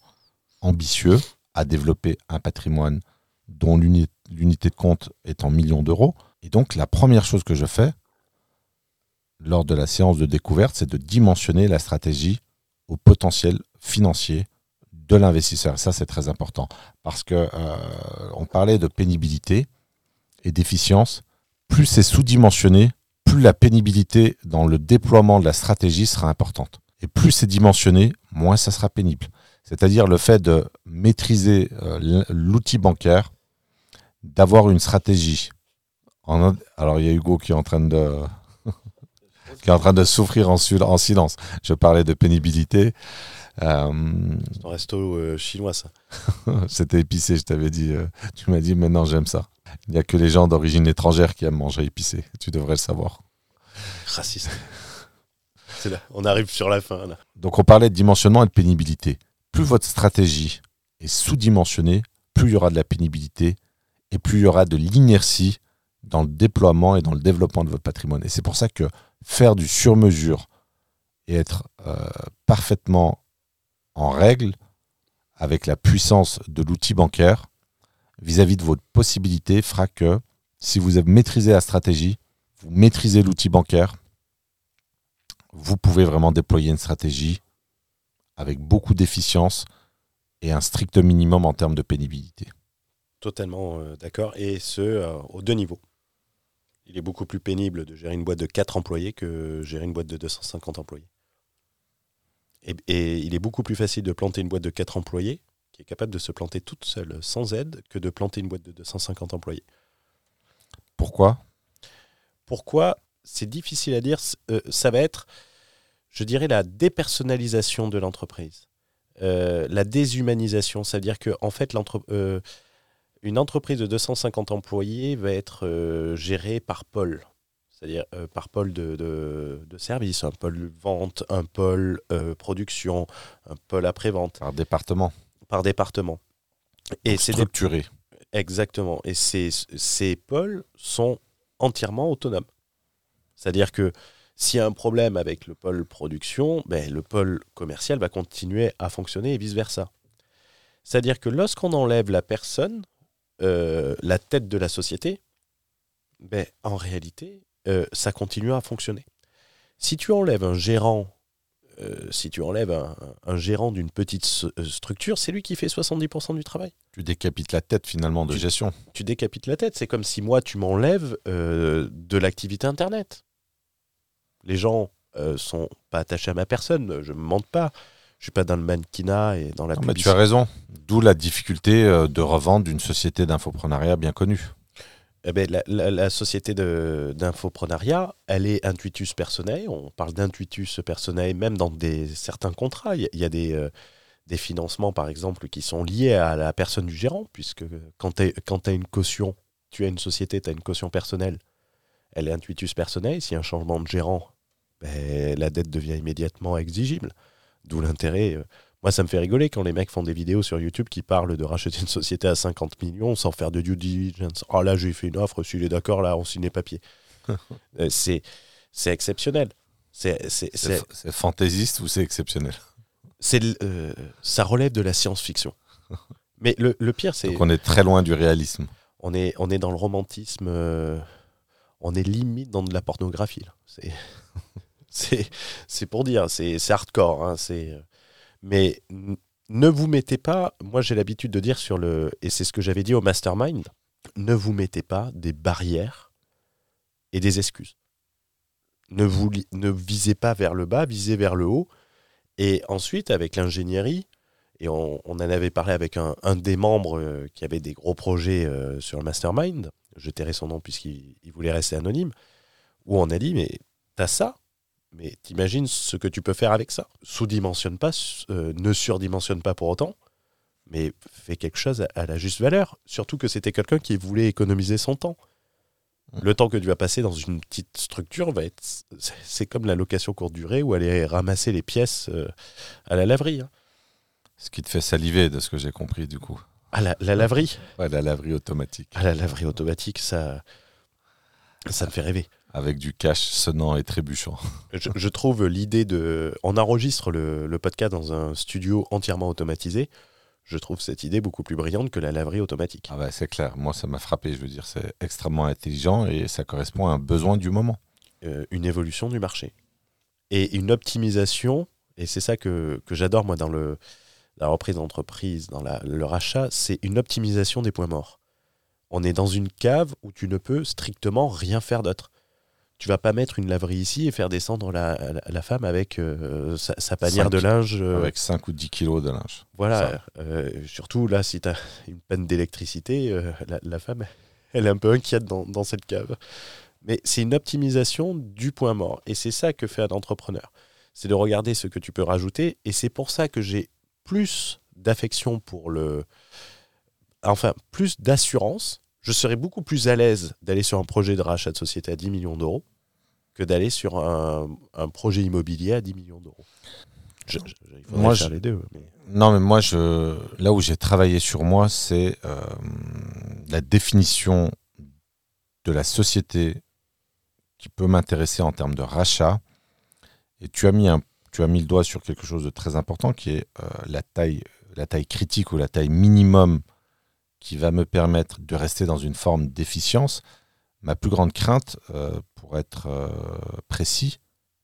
ambitieux à développer un patrimoine dont l'unité de compte est en millions d'euros. Et donc la première chose que je fais lors de la séance de découverte, c'est de dimensionner la stratégie au potentiel financier de l'investisseur. Ça, c'est très important parce que euh, on parlait de pénibilité et d'efficience. Plus c'est sous-dimensionné, plus la pénibilité dans le déploiement de la stratégie sera importante. Et plus c'est dimensionné, moins ça sera pénible. C'est-à-dire le fait de maîtriser euh, l'outil bancaire d'avoir une stratégie. Alors il y a Hugo qui est en train de qui est en train de souffrir en, silence. Je parlais de pénibilité. Euh,
C'est un resto euh, chinois, ça.
C'était épicé, je t'avais dit. euh, tu m'as dit maintenant j'aime ça. Il n'y a que les gens d'origine étrangère qui aiment manger épicé. Tu devrais le savoir.
Raciste. Là. On arrive sur la fin, là.
Donc on parlait de dimensionnement et de pénibilité. Plus votre stratégie est sous-dimensionnée, plus il y aura de la pénibilité et plus il y aura de l'inertie dans le déploiement et dans le développement de votre patrimoine. Et c'est pour ça que faire du sur-mesure et être euh, parfaitement en règle avec la puissance de l'outil bancaire vis-à-vis de votre possibilité fera que si vous avez maîtrisé la stratégie, vous maîtrisez l'outil bancaire, vous pouvez vraiment déployer une stratégie avec beaucoup d'efficience et un strict minimum en termes de pénibilité.
Totalement euh, d'accord. Et ce, euh, aux deux niveaux. Il est beaucoup plus pénible de gérer une boîte de 4 employés que gérer une boîte de 250 employés. Et, et il est beaucoup plus facile de planter une boîte de 4 employés, qui est capable de se planter toute seule sans aide, que de planter une boîte de 250 employés.
Pourquoi?
Pourquoi? C'est difficile à dire. euh, ça va être, je dirais, la dépersonnalisation de l'entreprise. Euh, la déshumanisation, c'est-à-dire que en fait, l'entre- euh, une entreprise de 250 employés va être euh, gérée par pôle, c'est-à-dire euh, par pôle de, de, de service, un pôle vente, un pôle euh, production, un pôle après-vente,
Par département.
par département. Et c'est des
structuré.
Exactement. Et ces, ces pôles sont entièrement autonomes. C'est-à-dire que s'il y a un problème avec le pôle production, ben, le pôle commercial va continuer à fonctionner et vice-versa. C'est-à-dire que lorsqu'on enlève la personne, euh, la tête de la société, ben, en réalité, euh, ça continue à fonctionner. Si tu enlèves un gérant, euh, si tu enlèves un, un gérant d'une petite structure, c'est lui qui fait 70% du travail
Tu décapites la tête finalement de
Tu-
gestion.
tu décapites la tête. C'est comme si moi, tu m'enlèves de l'activité Internet. Les gens sont pas attachés à ma personne, je ne me mente pas. Je suis pas dans le mannequinat et dans la
Non, mais tu as raison. D'où la difficulté euh, de revente d'une société d'infoprenariat bien connue.
Eh ben, la, la- la société d'infoprenariat, elle est intuitus personae. On parle d'intuitus personae même dans des, certains contrats. Il y a, il y a des, euh, des financements, par exemple, qui sont liés à la personne du gérant, puisque quand tu as une caution, tu as une société, tu as une caution personnelle, elle est intuitus personae. S'il y a un changement de gérant, ben, la dette devient immédiatement exigible. D'où l'intérêt. euh, moi, ça me fait rigoler quand les mecs font des vidéos sur YouTube qui parlent de racheter une société à 50 millions sans faire de due diligence. Oh là, j'ai fait une offre, s'il est d'accord, là, on signe les papiers. Euh, c'est, c'est exceptionnel. C'est, c'est,
C'est fantaisiste ou c'est exceptionnel?
C'est euh, ça relève de la science-fiction. Mais le, le pire, c'est
Donc on est très loin du réalisme.
on est, on est dans le romantisme, euh, on est limite dans de la pornographie. là. C'est, c'est, pour dire, c'est, hardcore. hein, mais ne vous mettez pas, moi j'ai l'habitude de dire sur le, et c'est ce que j'avais dit au mastermind, ne vous mettez pas des barrières et des excuses. Ne, vous, ne visez pas vers le bas, visez vers le haut. Et ensuite, avec l'ingénierie, et on, en avait parlé avec un, un des membres euh, qui avait des gros projets euh, sur le mastermind, je tairai son nom puisqu'il il voulait rester anonyme, où on a dit, mais t'as ça, mais t'imagines ce que tu peux faire avec ça? Sous-dimensionne pas, euh, ne surdimensionne pas pour autant, mais fais quelque chose à, à la juste valeur. Surtout que c'était quelqu'un qui voulait économiser son temps. Le temps que tu vas passer dans une petite structure va être, c'est- comme la location courte durée ou aller ramasser les pièces euh, à la laverie. hein.
Ce qui te fait saliver de ce que j'ai compris du coup.
À la, la laverie?
Ouais, la laverie automatique.
À la laverie automatique, ça, ça me fait rêver.
Avec du cash sonnant et trébuchant.
Je, je trouve l'idée de. On enregistre le, le podcast dans un studio entièrement automatisé. Je trouve cette idée beaucoup plus brillante que la laverie automatique.
Ah bah, c'est clair. Moi, ça m'a frappé. Je veux dire, c'est extrêmement intelligent et ça correspond à un besoin du moment.
Euh, une évolution du marché. Et une optimisation, et c'est ça que, que j'adore moi dans le, la reprise d'entreprise, dans la- le rachat, c'est une optimisation des points morts. On est dans une cave où tu ne peux strictement rien faire d'autre. Tu vas pas mettre une laverie ici et faire descendre la, la, femme avec sa, sa, panière de linge.
Avec 5 ou 10 kilos de linge.
Voilà. surtout là, si tu as une panne d'électricité, la, la, femme, elle est un peu inquiète dans, dans cette cave. Mais c'est une optimisation du point mort. Et c'est ça que fait un entrepreneur. C'est de regarder ce que tu peux rajouter. Et c'est pour ça que j'ai plus d'affection pour le. Enfin, plus d'assurance. Je serais beaucoup plus à l'aise d'aller sur un projet de rachat de société à 10 millions d'euros que d'aller sur un, projet immobilier à 10 millions d'euros.
moi, faire les deux. Non, mais moi, je... là où j'ai travaillé sur moi, c'est euh, la définition de la société qui peut m'intéresser en termes de rachat. Et tu as mis un tu as mis le doigt sur quelque chose de très important qui est euh, la, taille, la taille critique ou la taille minimum qui va me permettre de rester dans une forme d'efficience. Ma plus grande crainte, euh, pour être euh, précis,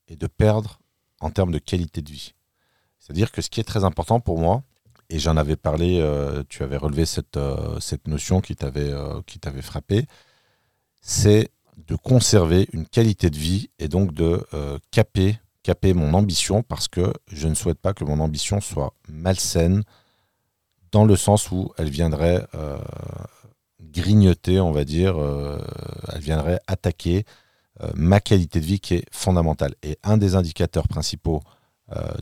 est de perdre en termes de qualité de vie. C'est-à-dire que ce qui est très important pour moi, et j'en avais parlé, tu avais relevé cette, cette notion qui t'avait frappé, c'est de conserver une qualité de vie et donc de caper caper mon ambition parce que je ne souhaite pas que mon ambition soit malsaine dans le sens où elle viendrait euh, grignoter, on va dire, euh, elle viendrait attaquer euh, ma qualité de vie qui est fondamentale. Et un des indicateurs principaux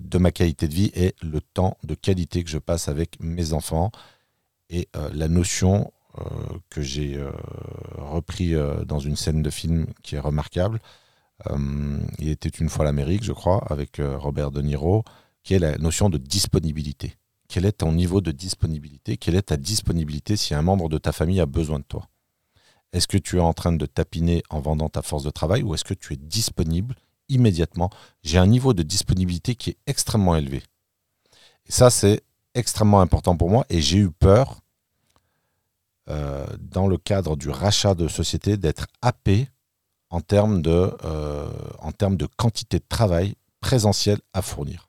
de ma qualité de vie est le temps de qualité que je passe avec mes enfants et la notion que j'ai repris dans une scène de film qui est remarquable, euh, il était une fois l'Amérique, je crois, avec euh, Robert De Niro, qui est la notion de disponibilité. Quel est ton niveau de disponibilité Quelle est ta disponibilité si un membre de ta famille a besoin de toi? Est-ce que tu es en train de tapiner en vendant ta force de travail ou est-ce que tu es disponible immédiatement? J'ai un niveau de disponibilité qui est extrêmement élevé. Et ça, c'est extrêmement important pour moi et j'ai eu peur, euh, dans le cadre du rachat de société, d'être happé en termes de, euh, en termes de quantité de travail présentiel à fournir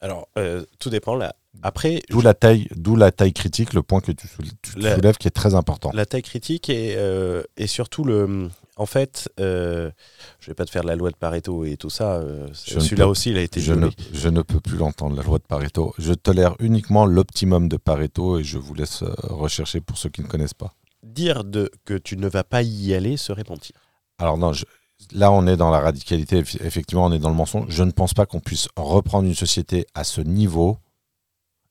Alors, euh, tout dépend. Là. Après,
d'où la taille, d'où la taille critique, le point que tu, soulèves, qui est très important.
La taille critique et, euh, et surtout le, en fait, je vais pas te faire la loi de Pareto et tout ça. Celui-là aussi, il a été
je ne, je ne, peux plus l'entendre, la loi de Pareto. Je tolère uniquement l'optimum de Pareto et je vous laisse rechercher pour ceux qui ne connaissent pas
dire de, que tu ne vas pas y aller serait mentir.
Alors non, là on est dans la radicalité, effectivement on est dans le mensonge. Je ne pense pas qu'on puisse reprendre une société à ce niveau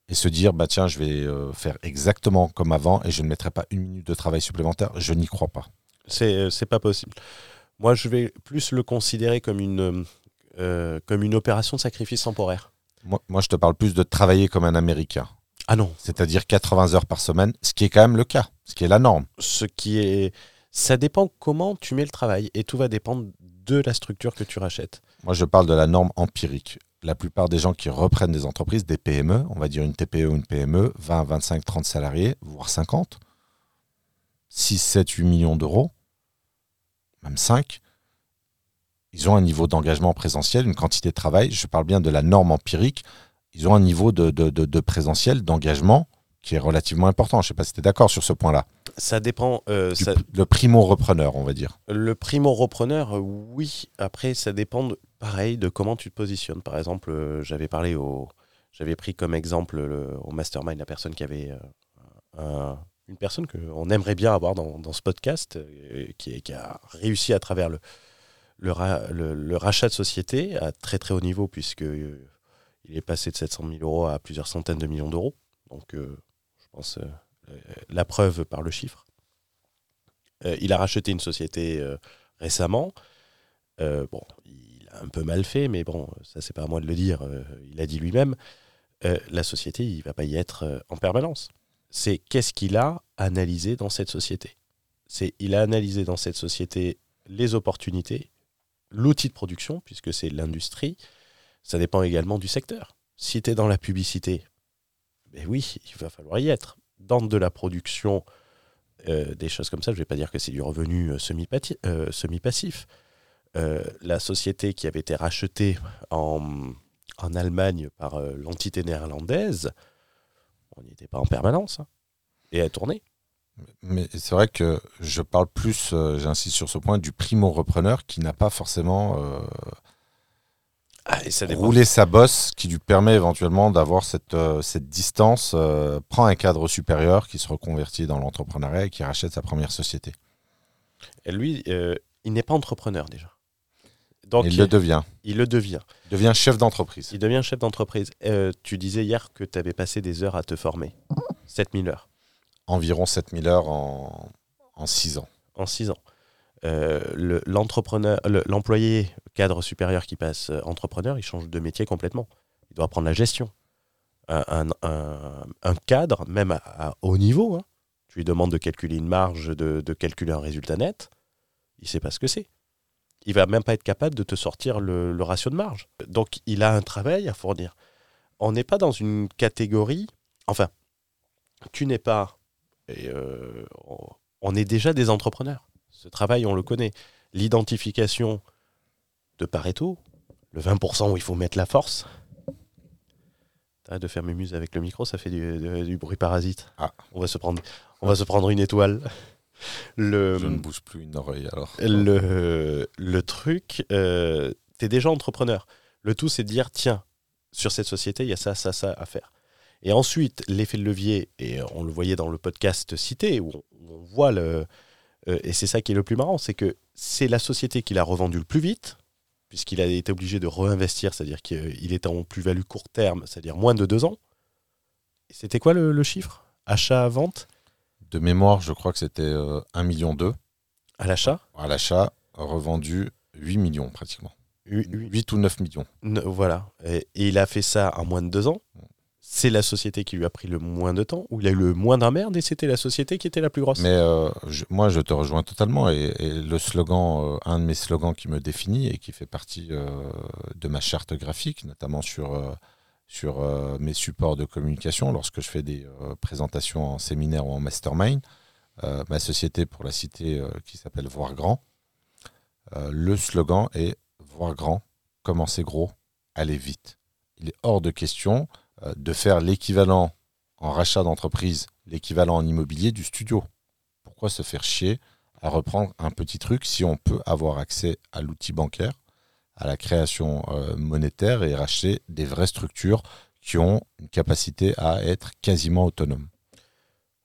et se dire bah tiens je vais euh, faire exactement comme avant et je ne mettrai pas une minute de travail supplémentaire. Je n'y crois pas.
C'est euh, c'est pas possible. Moi je vais plus le considérer comme une euh, comme une opération de sacrifice temporaire.
Moi, moi je te parle plus de travailler comme un Américain.
Ah non.
C'est-à-dire 80 heures par semaine, ce qui est quand même le cas, ce qui est la norme.
Ce qui est. Ça dépend comment tu mets le travail et tout va dépendre de la structure que tu rachètes.
Moi, je parle de la norme empirique. La plupart des gens qui reprennent des entreprises, des PME, on va dire une TPE ou une PME, 20, 25, 30 salariés, voire 50, 6, 7, 8 millions d'euros, même 5, ils ont un niveau d'engagement présentiel, une quantité de travail. Je parle bien de la norme empirique ils ont un niveau de, présentiel, d'engagement qui est relativement important. Je ne sais pas si tu es d'accord sur ce point-là.
Ça dépend. Euh,
le primo-repreneur, on va dire.
Le primo-repreneur, oui. Après, ça dépend, pareil, de comment tu te positionnes. Par exemple, euh, j'avais parlé au. J'avais pris comme exemple au mastermind la personne qui avait. Euh, une personne qu'on aimerait bien avoir dans, ce podcast, qui, qui, a réussi à travers le, le, le, rachat de société à très très haut niveau, puisque il est passé de 700 000 euros à plusieurs centaines de millions d'euros. Donc, euh, euh, la preuve par le chiffre. Euh, il a racheté une société récemment. bon, il a un peu mal fait, mais bon, ça c'est pas à moi de le dire. il a dit lui-même. la société, il va pas y être en permanence. C'est qu'est-ce qu'il a analysé dans cette société? C'est il a analysé dans cette société les opportunités, l'outil de production, puisque c'est l'industrie, ça dépend également du secteur. Si tu es dans la publicité, ben oui, il va falloir y être. Dans de la production, euh, des choses comme ça, je ne vais pas dire que c'est du revenu euh, euh, semi-passif. la société qui avait été rachetée en, en Allemagne par l'entité néerlandaise, on n'y était pas en permanence. Hein. Et elle tournait.
Mais c'est vrai que je parle plus, j'insiste sur ce point, du primo-repreneur qui n'a pas forcément
Ah, et ça dépend.
roulé sa bosse, qui lui permet éventuellement d'avoir cette, euh, cette distance, euh, prend un cadre supérieur qui se reconvertit dans l'entrepreneuriat et qui rachète sa première société.
Et lui, euh, il n'est pas entrepreneur déjà. Donc,
il le devient.
il le devient.
Il devient chef d'entreprise.
Il devient chef d'entreprise. Tu disais hier que tu avais passé des heures à te former. 7000 heures
Environ 7000 heures en, en 6 ans.
en 6 ans. Euh, l'employé cadre supérieur qui passe euh, entrepreneur, il change de métier complètement. Il doit apprendre la gestion. Un, cadre, même à, haut niveau, hein, tu lui demandes de calculer une marge, de, calculer un résultat net, il ne sait pas ce que c'est. Il va même pas être capable de te sortir le, ratio de marge. Donc il a un travail à fournir. On n'est pas dans une catégorie. Enfin, tu n'es pas. euh, on est déjà des entrepreneurs. Ce travail, on le connaît. L'identification de Pareto, le 20% où il faut mettre la force. T'arrêtes de faire mes muses avec le micro, ça fait du, du- du bruit parasite.
Ah.
On va se prendre, on va se prendre une étoile. Le,
Je ne bouge plus une oreille alors.
le, le truc, euh, tu es déjà entrepreneur. Le tout, c'est de dire, tiens, sur cette société, il y a ça, ça, ça à faire. Et ensuite, l'effet de levier, et on le voyait dans le podcast cité, où on voit le... euh, et c'est ça qui est le plus marrant, c'est que c'est la société qui l'a revendu le plus vite, puisqu'il a été obligé de réinvestir, c'est-à-dire qu'il est en plus-value court terme, c'est-à-dire moins de deux ans. C'était quoi le, le chiffre? Achat-vente
De mémoire, je crois que c'était euh, 1 million 2
À l'achat?
À l'achat, revendu 8 millions pratiquement.
Hu- hu-
8 ou 9 millions.
Ne- Voilà. Et, et il a fait ça en moins de deux ans. C'est la société qui lui a pris le moins de temps, où il a eu le moins d'emmerde, et c'était la société qui était la plus grosse.
Mais euh, moi, je te rejoins totalement. Et, le slogan, euh, un de mes slogans qui me définit et qui fait partie euh, de ma charte graphique, notamment sur, sur mes supports de communication, lorsque je fais des présentations en séminaire ou en mastermind, ma société, pour la euh, qui s'appelle Voir Grand, le slogan est Voir Grand, commencer gros, aller vite. Il est hors de question de faire l'équivalent en rachat d'entreprise, l'équivalent en immobilier du studio. Pourquoi se faire chier à reprendre un petit truc si on peut avoir accès à l'outil bancaire, à la création euh, monétaire et racheter des vraies structures qui ont une capacité à être quasiment autonomes?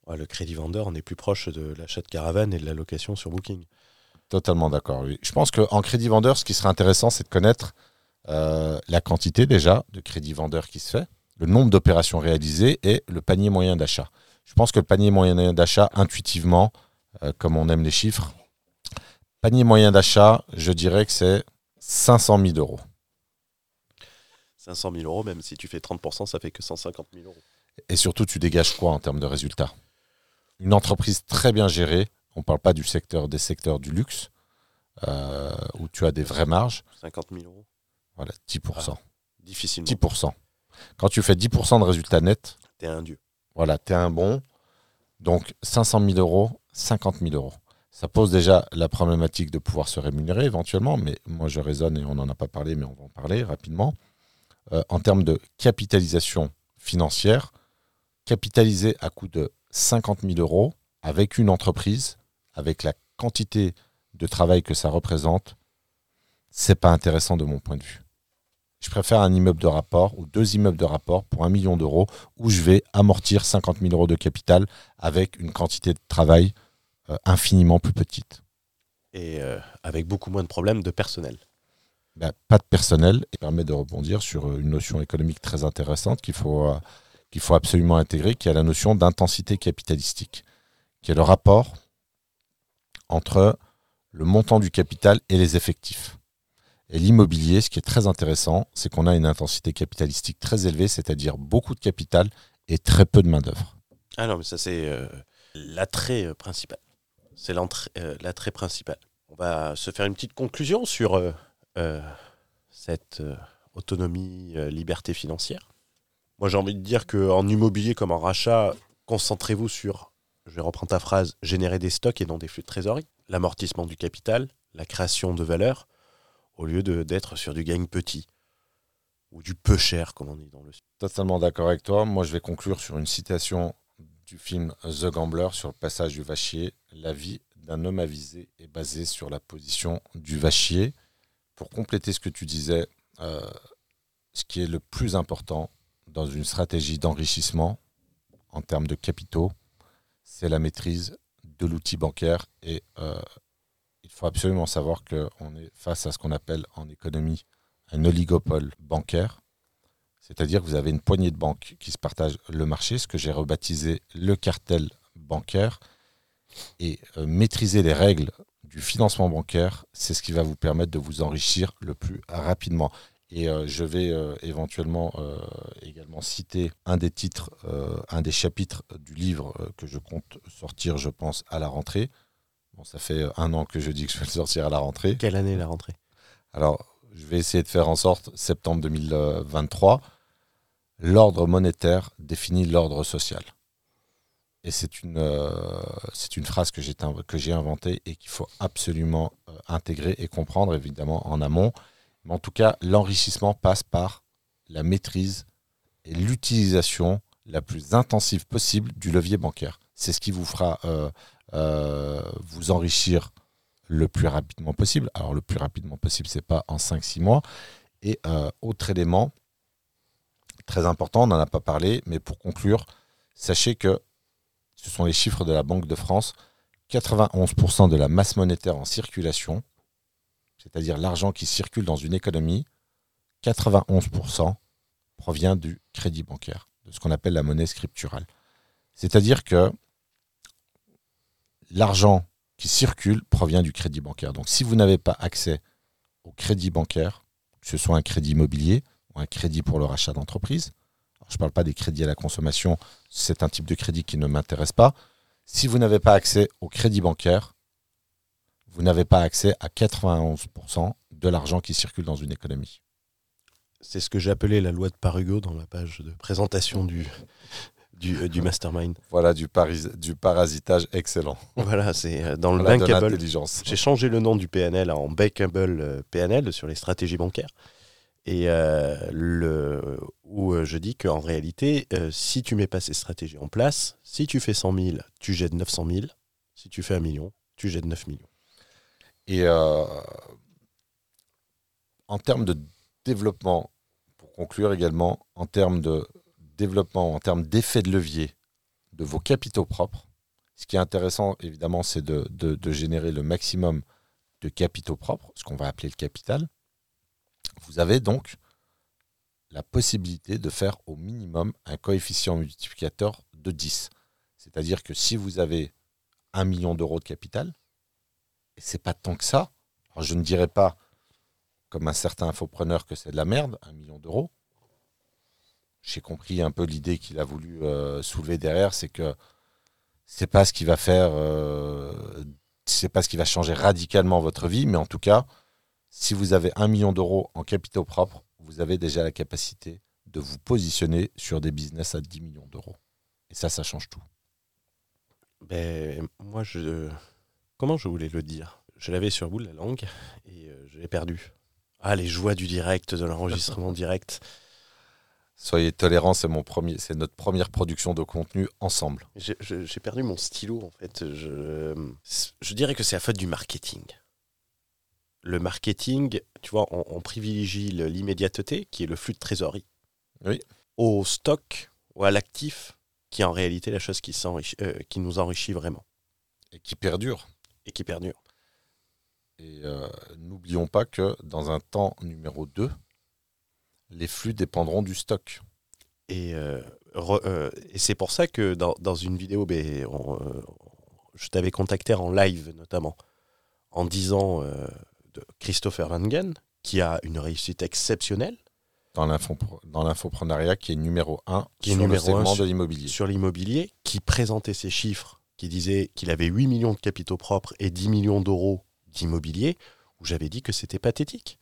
Ouais, le crédit vendeur, on est plus proche de l'achat de caravane et de la location sur Booking.
Totalement d'accord. Oui. Je pense qu'en crédit vendeur, ce qui serait intéressant, c'est de connaître euh, la quantité déjà de crédit vendeur qui se fait, le nombre d'opérations réalisées et le panier moyen d'achat. Je pense que le panier moyen d'achat, intuitivement, euh, comme on aime les chiffres, panier moyen d'achat, je dirais que c'est 500 000 euros.
500 000 euros, même si tu fais 30%, ça fait que 150 000 euros.
Et surtout, tu dégages quoi en termes de résultats? Une entreprise très bien gérée, on ne parle pas du secteur des secteurs du luxe, euh, où tu as des vraies marges,
50 000 euros,
voilà, 10%.
difficilement.
10%. Quand tu fais 10% de résultats nets,
T'es un dieu.
voilà, tu es un bon. Donc 500 000 euros, 50 000 euros. Ça pose déjà la problématique de pouvoir se rémunérer éventuellement, mais moi je raisonne et on n'en a pas parlé, mais on va en parler rapidement. Euh, en termes de capitalisation financière, capitaliser à coût de 50 000 euros avec une entreprise, avec la quantité de travail que ça représente, c'est pas intéressant de mon point de vue. Je préfère un immeuble de rapport ou deux immeubles de rapport pour un million d'euros où je vais amortir 50 000 euros de capital avec une quantité de travail euh, infiniment plus petite.
Et euh, avec beaucoup moins de problèmes de personnel.
Ben, pas de personnel et permet de rebondir sur euh, une notion économique très intéressante qu'il faut, euh, qu'il faut absolument intégrer, qui est la notion d'intensité capitalistique, qui est le rapport entre le montant du capital et les effectifs. Et l'immobilier, ce qui est très intéressant, c'est qu'on a une intensité capitalistique très élevée, c'est-à-dire beaucoup de capital et très peu de main-d'œuvre.
Ah non, mais ça, c'est euh, l'attrait euh, principal. C'est euh, l'attrait principal. On va se faire une petite conclusion sur cette autonomie, liberté financière. Moi, j'ai envie de dire qu'en immobilier comme en rachat, concentrez-vous sur, je vais reprendre ta phrase, générer des stocks et non des flux de trésorerie, l'amortissement du capital, la création de valeur, au lieu d'être sur du gain petit ou du peu cher, comme on dit dans le
Totalement d'accord avec toi. Moi, je vais conclure sur une citation du film The Gambler sur le passage du vachier, la vie d'un homme avisé est basée sur la position du vachier. Pour compléter ce que tu disais, euh, ce qui est le plus important dans une stratégie d'enrichissement en termes de capitaux, c'est la maîtrise de l'outil bancaire. Et euh, faut absolument savoir qu'on est face à ce qu'on appelle en économie un oligopole bancaire. C'est-à-dire que vous avez une poignée de banques qui se partagent le marché, ce que j'ai rebaptisé le cartel bancaire. Et euh, maîtriser les règles du financement bancaire, c'est ce qui va vous permettre de vous enrichir le plus rapidement. Et euh, je vais euh, éventuellement également citer un des titres, un des chapitres du livre que je compte sortir, je pense, à la rentrée. Bon, ça fait un an que je dis que je vais le sortir à la rentrée.
Quelle année la rentrée?
Alors, je vais essayer de faire en sorte, septembre 2023, l'ordre monétaire définit l'ordre social. Et c'est une, euh, c'est une phrase que j'ai, que j'ai inventée et qu'il faut absolument euh, intégrer et comprendre, évidemment, en amont. Mais en tout cas, l'enrichissement passe par la maîtrise et l'utilisation la plus intensive possible du levier bancaire. C'est ce qui vous fera euh, vous enrichir le plus rapidement possible. Alors, le plus rapidement possible, c'est pas en 5-6 mois. Et autre élément très important, on n'en a pas parlé, mais pour conclure, sachez que ce sont les chiffres de la Banque de France, 91% de la masse monétaire en circulation, c'est-à-dire l'argent qui circule dans une économie, 91% provient du crédit bancaire, de ce qu'on appelle la monnaie scripturale. C'est-à-dire que l'argent qui circule provient du crédit bancaire. Donc si vous n'avez pas accès au crédit bancaire, que ce soit un crédit immobilier ou un crédit pour le rachat d'entreprise, je ne parle pas des crédits à la consommation, c'est un type de crédit qui ne m'intéresse pas. Si vous n'avez pas accès au crédit bancaire, vous n'avez pas accès à 91% de l'argent qui circule dans une économie.
C'est ce que appelé la loi de Parugo dans la page de présentation du, du, euh, mastermind.
Voilà, du, du parasitage excellent.
Voilà, c'est euh, dans le bankable. J'ai changé le nom du PNL en bankable euh, PNL sur les stratégies bancaires et euh, le, où je dis qu'en réalité, euh, si tu mets pas ces stratégies en place, si tu fais 100 000, tu jettes 900 000. Si tu fais un million, tu jettes 9 millions.
Et en termes de développement, pour conclure également, en termes de développement, en termes d'effet de levier de vos capitaux propres, ce qui est intéressant, évidemment, c'est de, de générer le maximum de capitaux propres, ce qu'on va appeler le capital. Vous avez donc la possibilité de faire au minimum un coefficient multiplicateur de 10. C'est-à-dire que si vous avez un million d'euros de capital, et c'est pas tant que ça, je ne dirais pas, comme un certain infopreneur, que c'est de la merde, un million d'euros. J'ai compris un peu l'idée qu'il a voulu euh, soulever derrière, c'est que c'est pas ce qui va faire, euh, c'est pas ce qui va changer radicalement votre vie, mais en tout cas, si vous avez un million d'euros en capitaux propres, vous avez déjà la capacité de vous positionner sur des business à 10 millions d'euros. Et ça, ça change tout.
Ben, moi, je. Comment je voulais le dire? Je l'avais sur bout de la langue et euh, je l'ai perdu. Ah, les joies du direct, de l'enregistrement direct.
Soyez tolérants, c'est mon premier, c'est notre première production de contenu ensemble.
J'ai perdu mon stylo en fait. Je, je dirais que c'est la faute du marketing le marketing, tu vois, on, privilégie l'immédiateté, qui est le flux de trésorerie,
oui.
au stock ou à l'actif, qui est en réalité la chose qui, euh, qui nous enrichit vraiment.
Et qui perdure.
Et qui perdure.
Et euh, n'oublions pas que dans un temps numéro 2, les flux dépendront du stock.
Et, euh, et c'est pour ça que dans, dans une vidéo, ben, je t'avais contacté en live notamment, en disant de Christopher Langen, qui a une réussite exceptionnelle.
Dans l'infoprenariat, qui est numéro un qui sur est numéro le segment de l'immobilier.
Sur l'immobilier, qui présentait ses chiffres, qui disait qu'il avait 8 millions de capitaux propres et 10 millions d'euros d'immobilier, où j'avais dit que c'était pathétique.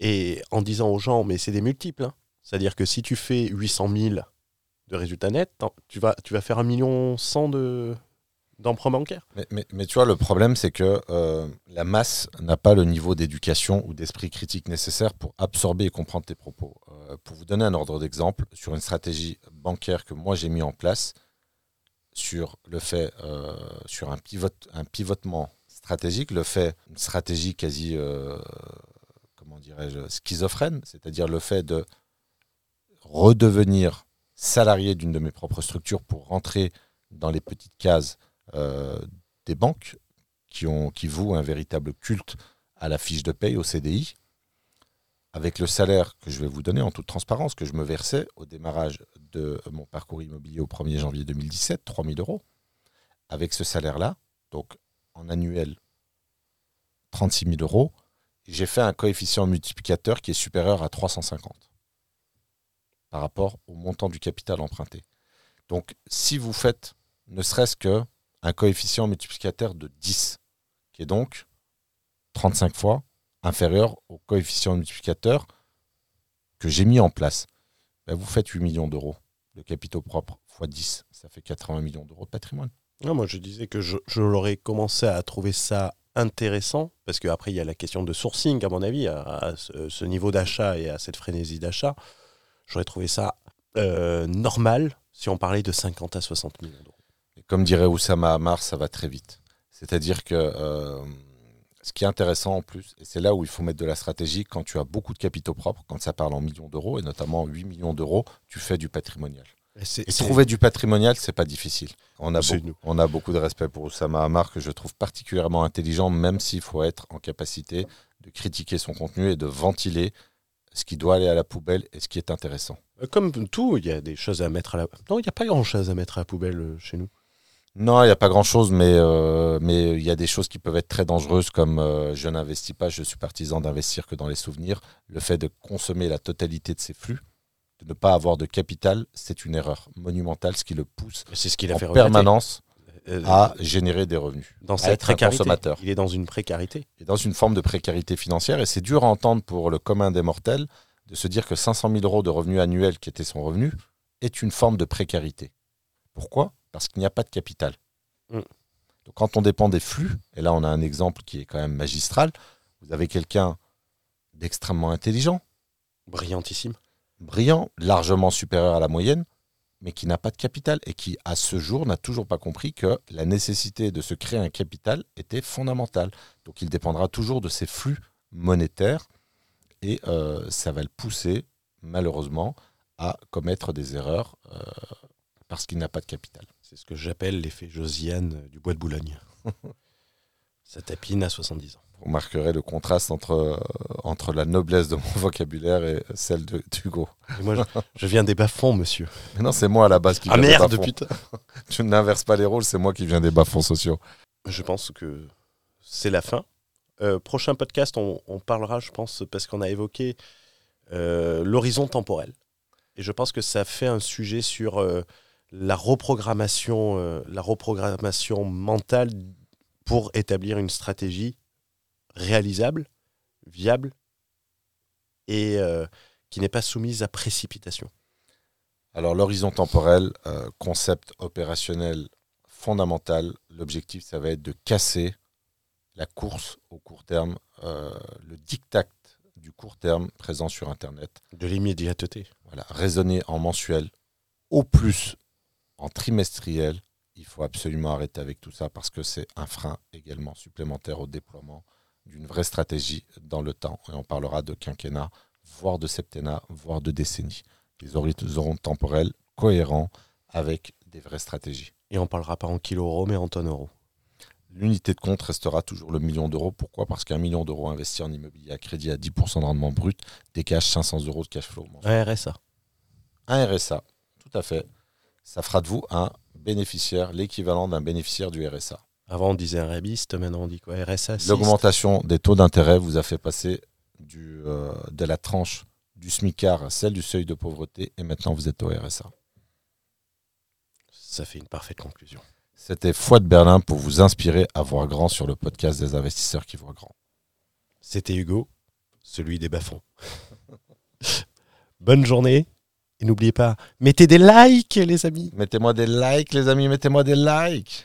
Et en disant aux gens, mais c'est des multiples. Hein. C'est-à-dire que si tu fais 800 000 de résultats nets, tu vas, tu vas faire 1 million 100 de, d'emprunt bancaire.
Mais, mais, tu vois, le problème, c'est que euh, la masse n'a pas le niveau d'éducation ou d'esprit critique nécessaire pour absorber et comprendre tes propos. Euh, pour vous donner un ordre d'exemple, sur une stratégie bancaire que moi j'ai mis en place, sur le fait, euh, sur un, pivot, un pivotement stratégique, le fait, une stratégie quasi, schizophrène, c'est-à-dire le fait de redevenir salarié d'une de mes propres structures pour rentrer dans les petites cases euh, des banques qui, ont, qui vouent un véritable culte à la fiche de paye, au CDI, avec le salaire que je vais vous donner en toute transparence, que je me versais au démarrage de mon parcours immobilier au 1er janvier 2017, 3 000 euros. Avec ce salaire-là, donc en annuel 36 000 euros, j'ai fait un coefficient multiplicateur qui est supérieur à 350 par rapport au montant du capital emprunté. Donc, si vous faites ne serait-ce qu'un coefficient multiplicateur de 10, qui est donc 35 fois inférieur au coefficient multiplicateur que j'ai mis en place, ben, vous faites 8 millions d'euros de capitaux propres fois 10, ça fait 80 millions d'euros de patrimoine.
Moi, je disais que je l'aurais commencé à trouver ça intéressant, parce qu'après, il y a la question de sourcing, à mon avis, à, ce, niveau d'achat et à cette frénésie d'achat. J'aurais trouvé ça euh, normal si on parlait de 50 à 60 millions d'euros.
Comme dirait Oussama Hamar, ça va très vite. C'est-à-dire que euh, ce qui est intéressant en plus, et c'est là où il faut mettre de la stratégie, quand tu as beaucoup de capitaux propres, quand ça parle en millions d'euros, et notamment 8 millions d'euros, tu fais du patrimonial. Et, trouver du patrimonial, c'est pas difficile. On a, beaucoup, on a beaucoup de respect pour Oussama Hamar, que je trouve particulièrement intelligent, même s'il faut être en capacité de critiquer son contenu et de ventiler ce qui doit aller à la poubelle et ce qui est intéressant.
Euh, comme tout, il y a des choses à mettre à la... Non, il n'y a pas grand-chose à mettre à la poubelle euh, chez nous.
Non, il n'y a pas grand-chose, mais euh, mais il y a des choses qui peuvent être très dangereuses, comme euh, je n'investis pas, je suis partisan d'investir que dans les souvenirs. Le fait de consommer la totalité de ses flux, ne pas avoir de capital, c'est une erreur monumentale, ce qui le pousse
C'est ce qu'il a
en
fait
permanence
Euh,
à générer des revenus.
dans cette précarité.
consommateur.
Il est dans une précarité.
et dans une forme de précarité financière. Et c'est dur à entendre pour le commun des mortels de se dire que 500 000 euros de revenus annuels, qui était son revenu, est une forme de précarité. Pourquoi? Parce qu'il n'y a pas de capital.
Mm.
Donc quand on dépend des flux, et là on a un exemple qui est quand même magistral, vous avez quelqu'un d'extrêmement intelligent,
Brillantissime.
Brillant, largement supérieur à la moyenne, mais qui n'a pas de capital et qui, à ce jour, n'a toujours pas compris que la nécessité de se créer un capital était fondamentale. Donc il dépendra toujours de ces flux monétaires et euh, ça va le pousser, malheureusement, à commettre des erreurs euh, parce qu'il n'a pas de capital.
C'est ce que j'appelle l'effet Josiane du bois de Boulogne. Ça tapine à 70 ans.
Vous remarquerez le contraste entre, euh, entre la noblesse de mon vocabulaire et celle de d'Hugo.
Et moi, je, je viens des bas-fonds, monsieur.
Mais non, c'est moi à la base qui
Ah
viens des
merde,
bas-fonds.
putain.
Tu n'inverses pas les rôles, c'est moi qui viens des bas-fonds sociaux.
Je pense que c'est la fin. Euh, prochain podcast, on, on parlera, je pense, parce qu'on a évoqué euh, l'horizon temporel. Et je pense que ça fait un sujet sur euh, la reprogrammation, la reprogrammation mentale pour établir une stratégie réalisable, viable et euh, qui n'est pas soumise à précipitation.
Alors l'horizon temporel, euh, concept opérationnel fondamental, l'objectif ça va être de casser la course au court terme, euh, le diktat du court terme présent sur Internet.
De l'immédiateté.
Voilà, raisonner en mensuel, au plus en trimestriel. Il faut absolument arrêter avec tout ça parce que c'est un frein également supplémentaire au déploiement d'une vraie stratégie dans le temps. Et on parlera de quinquennat, voire de septennat, voire de décennie. Des horizons temporels cohérents avec des vraies stratégies.
Et on parlera pas en kilo euros, mais en tonnes euros.
L'unité de compte restera toujours le million d'euros. Pourquoi? Parce qu'un million d'euros investi en immobilier à crédit à 10% de rendement brut dégage 500 euros de cash flow.
Un RSA.
Un RSA, tout à fait. Ça fera de vous un bénéficiaire, l'équivalent d'un bénéficiaire du RSA.
Avant, on disait un rébiste, maintenant on dit quoi RSA.
L'augmentation des taux d'intérêt vous a fait passer du, euh, de la tranche du SMICAR à celle du seuil de pauvreté et maintenant vous êtes au RSA.
Ça fait une parfaite conclusion.
C'était Foi de Berlin pour vous inspirer à voir grand sur le podcast des investisseurs qui voient grand.
C'était Hugo, celui des bas-fonds. Bonne journée. Et n'oubliez pas, mettez des likes, les amis.
Mettez-moi des likes les amis, mettez-moi des likes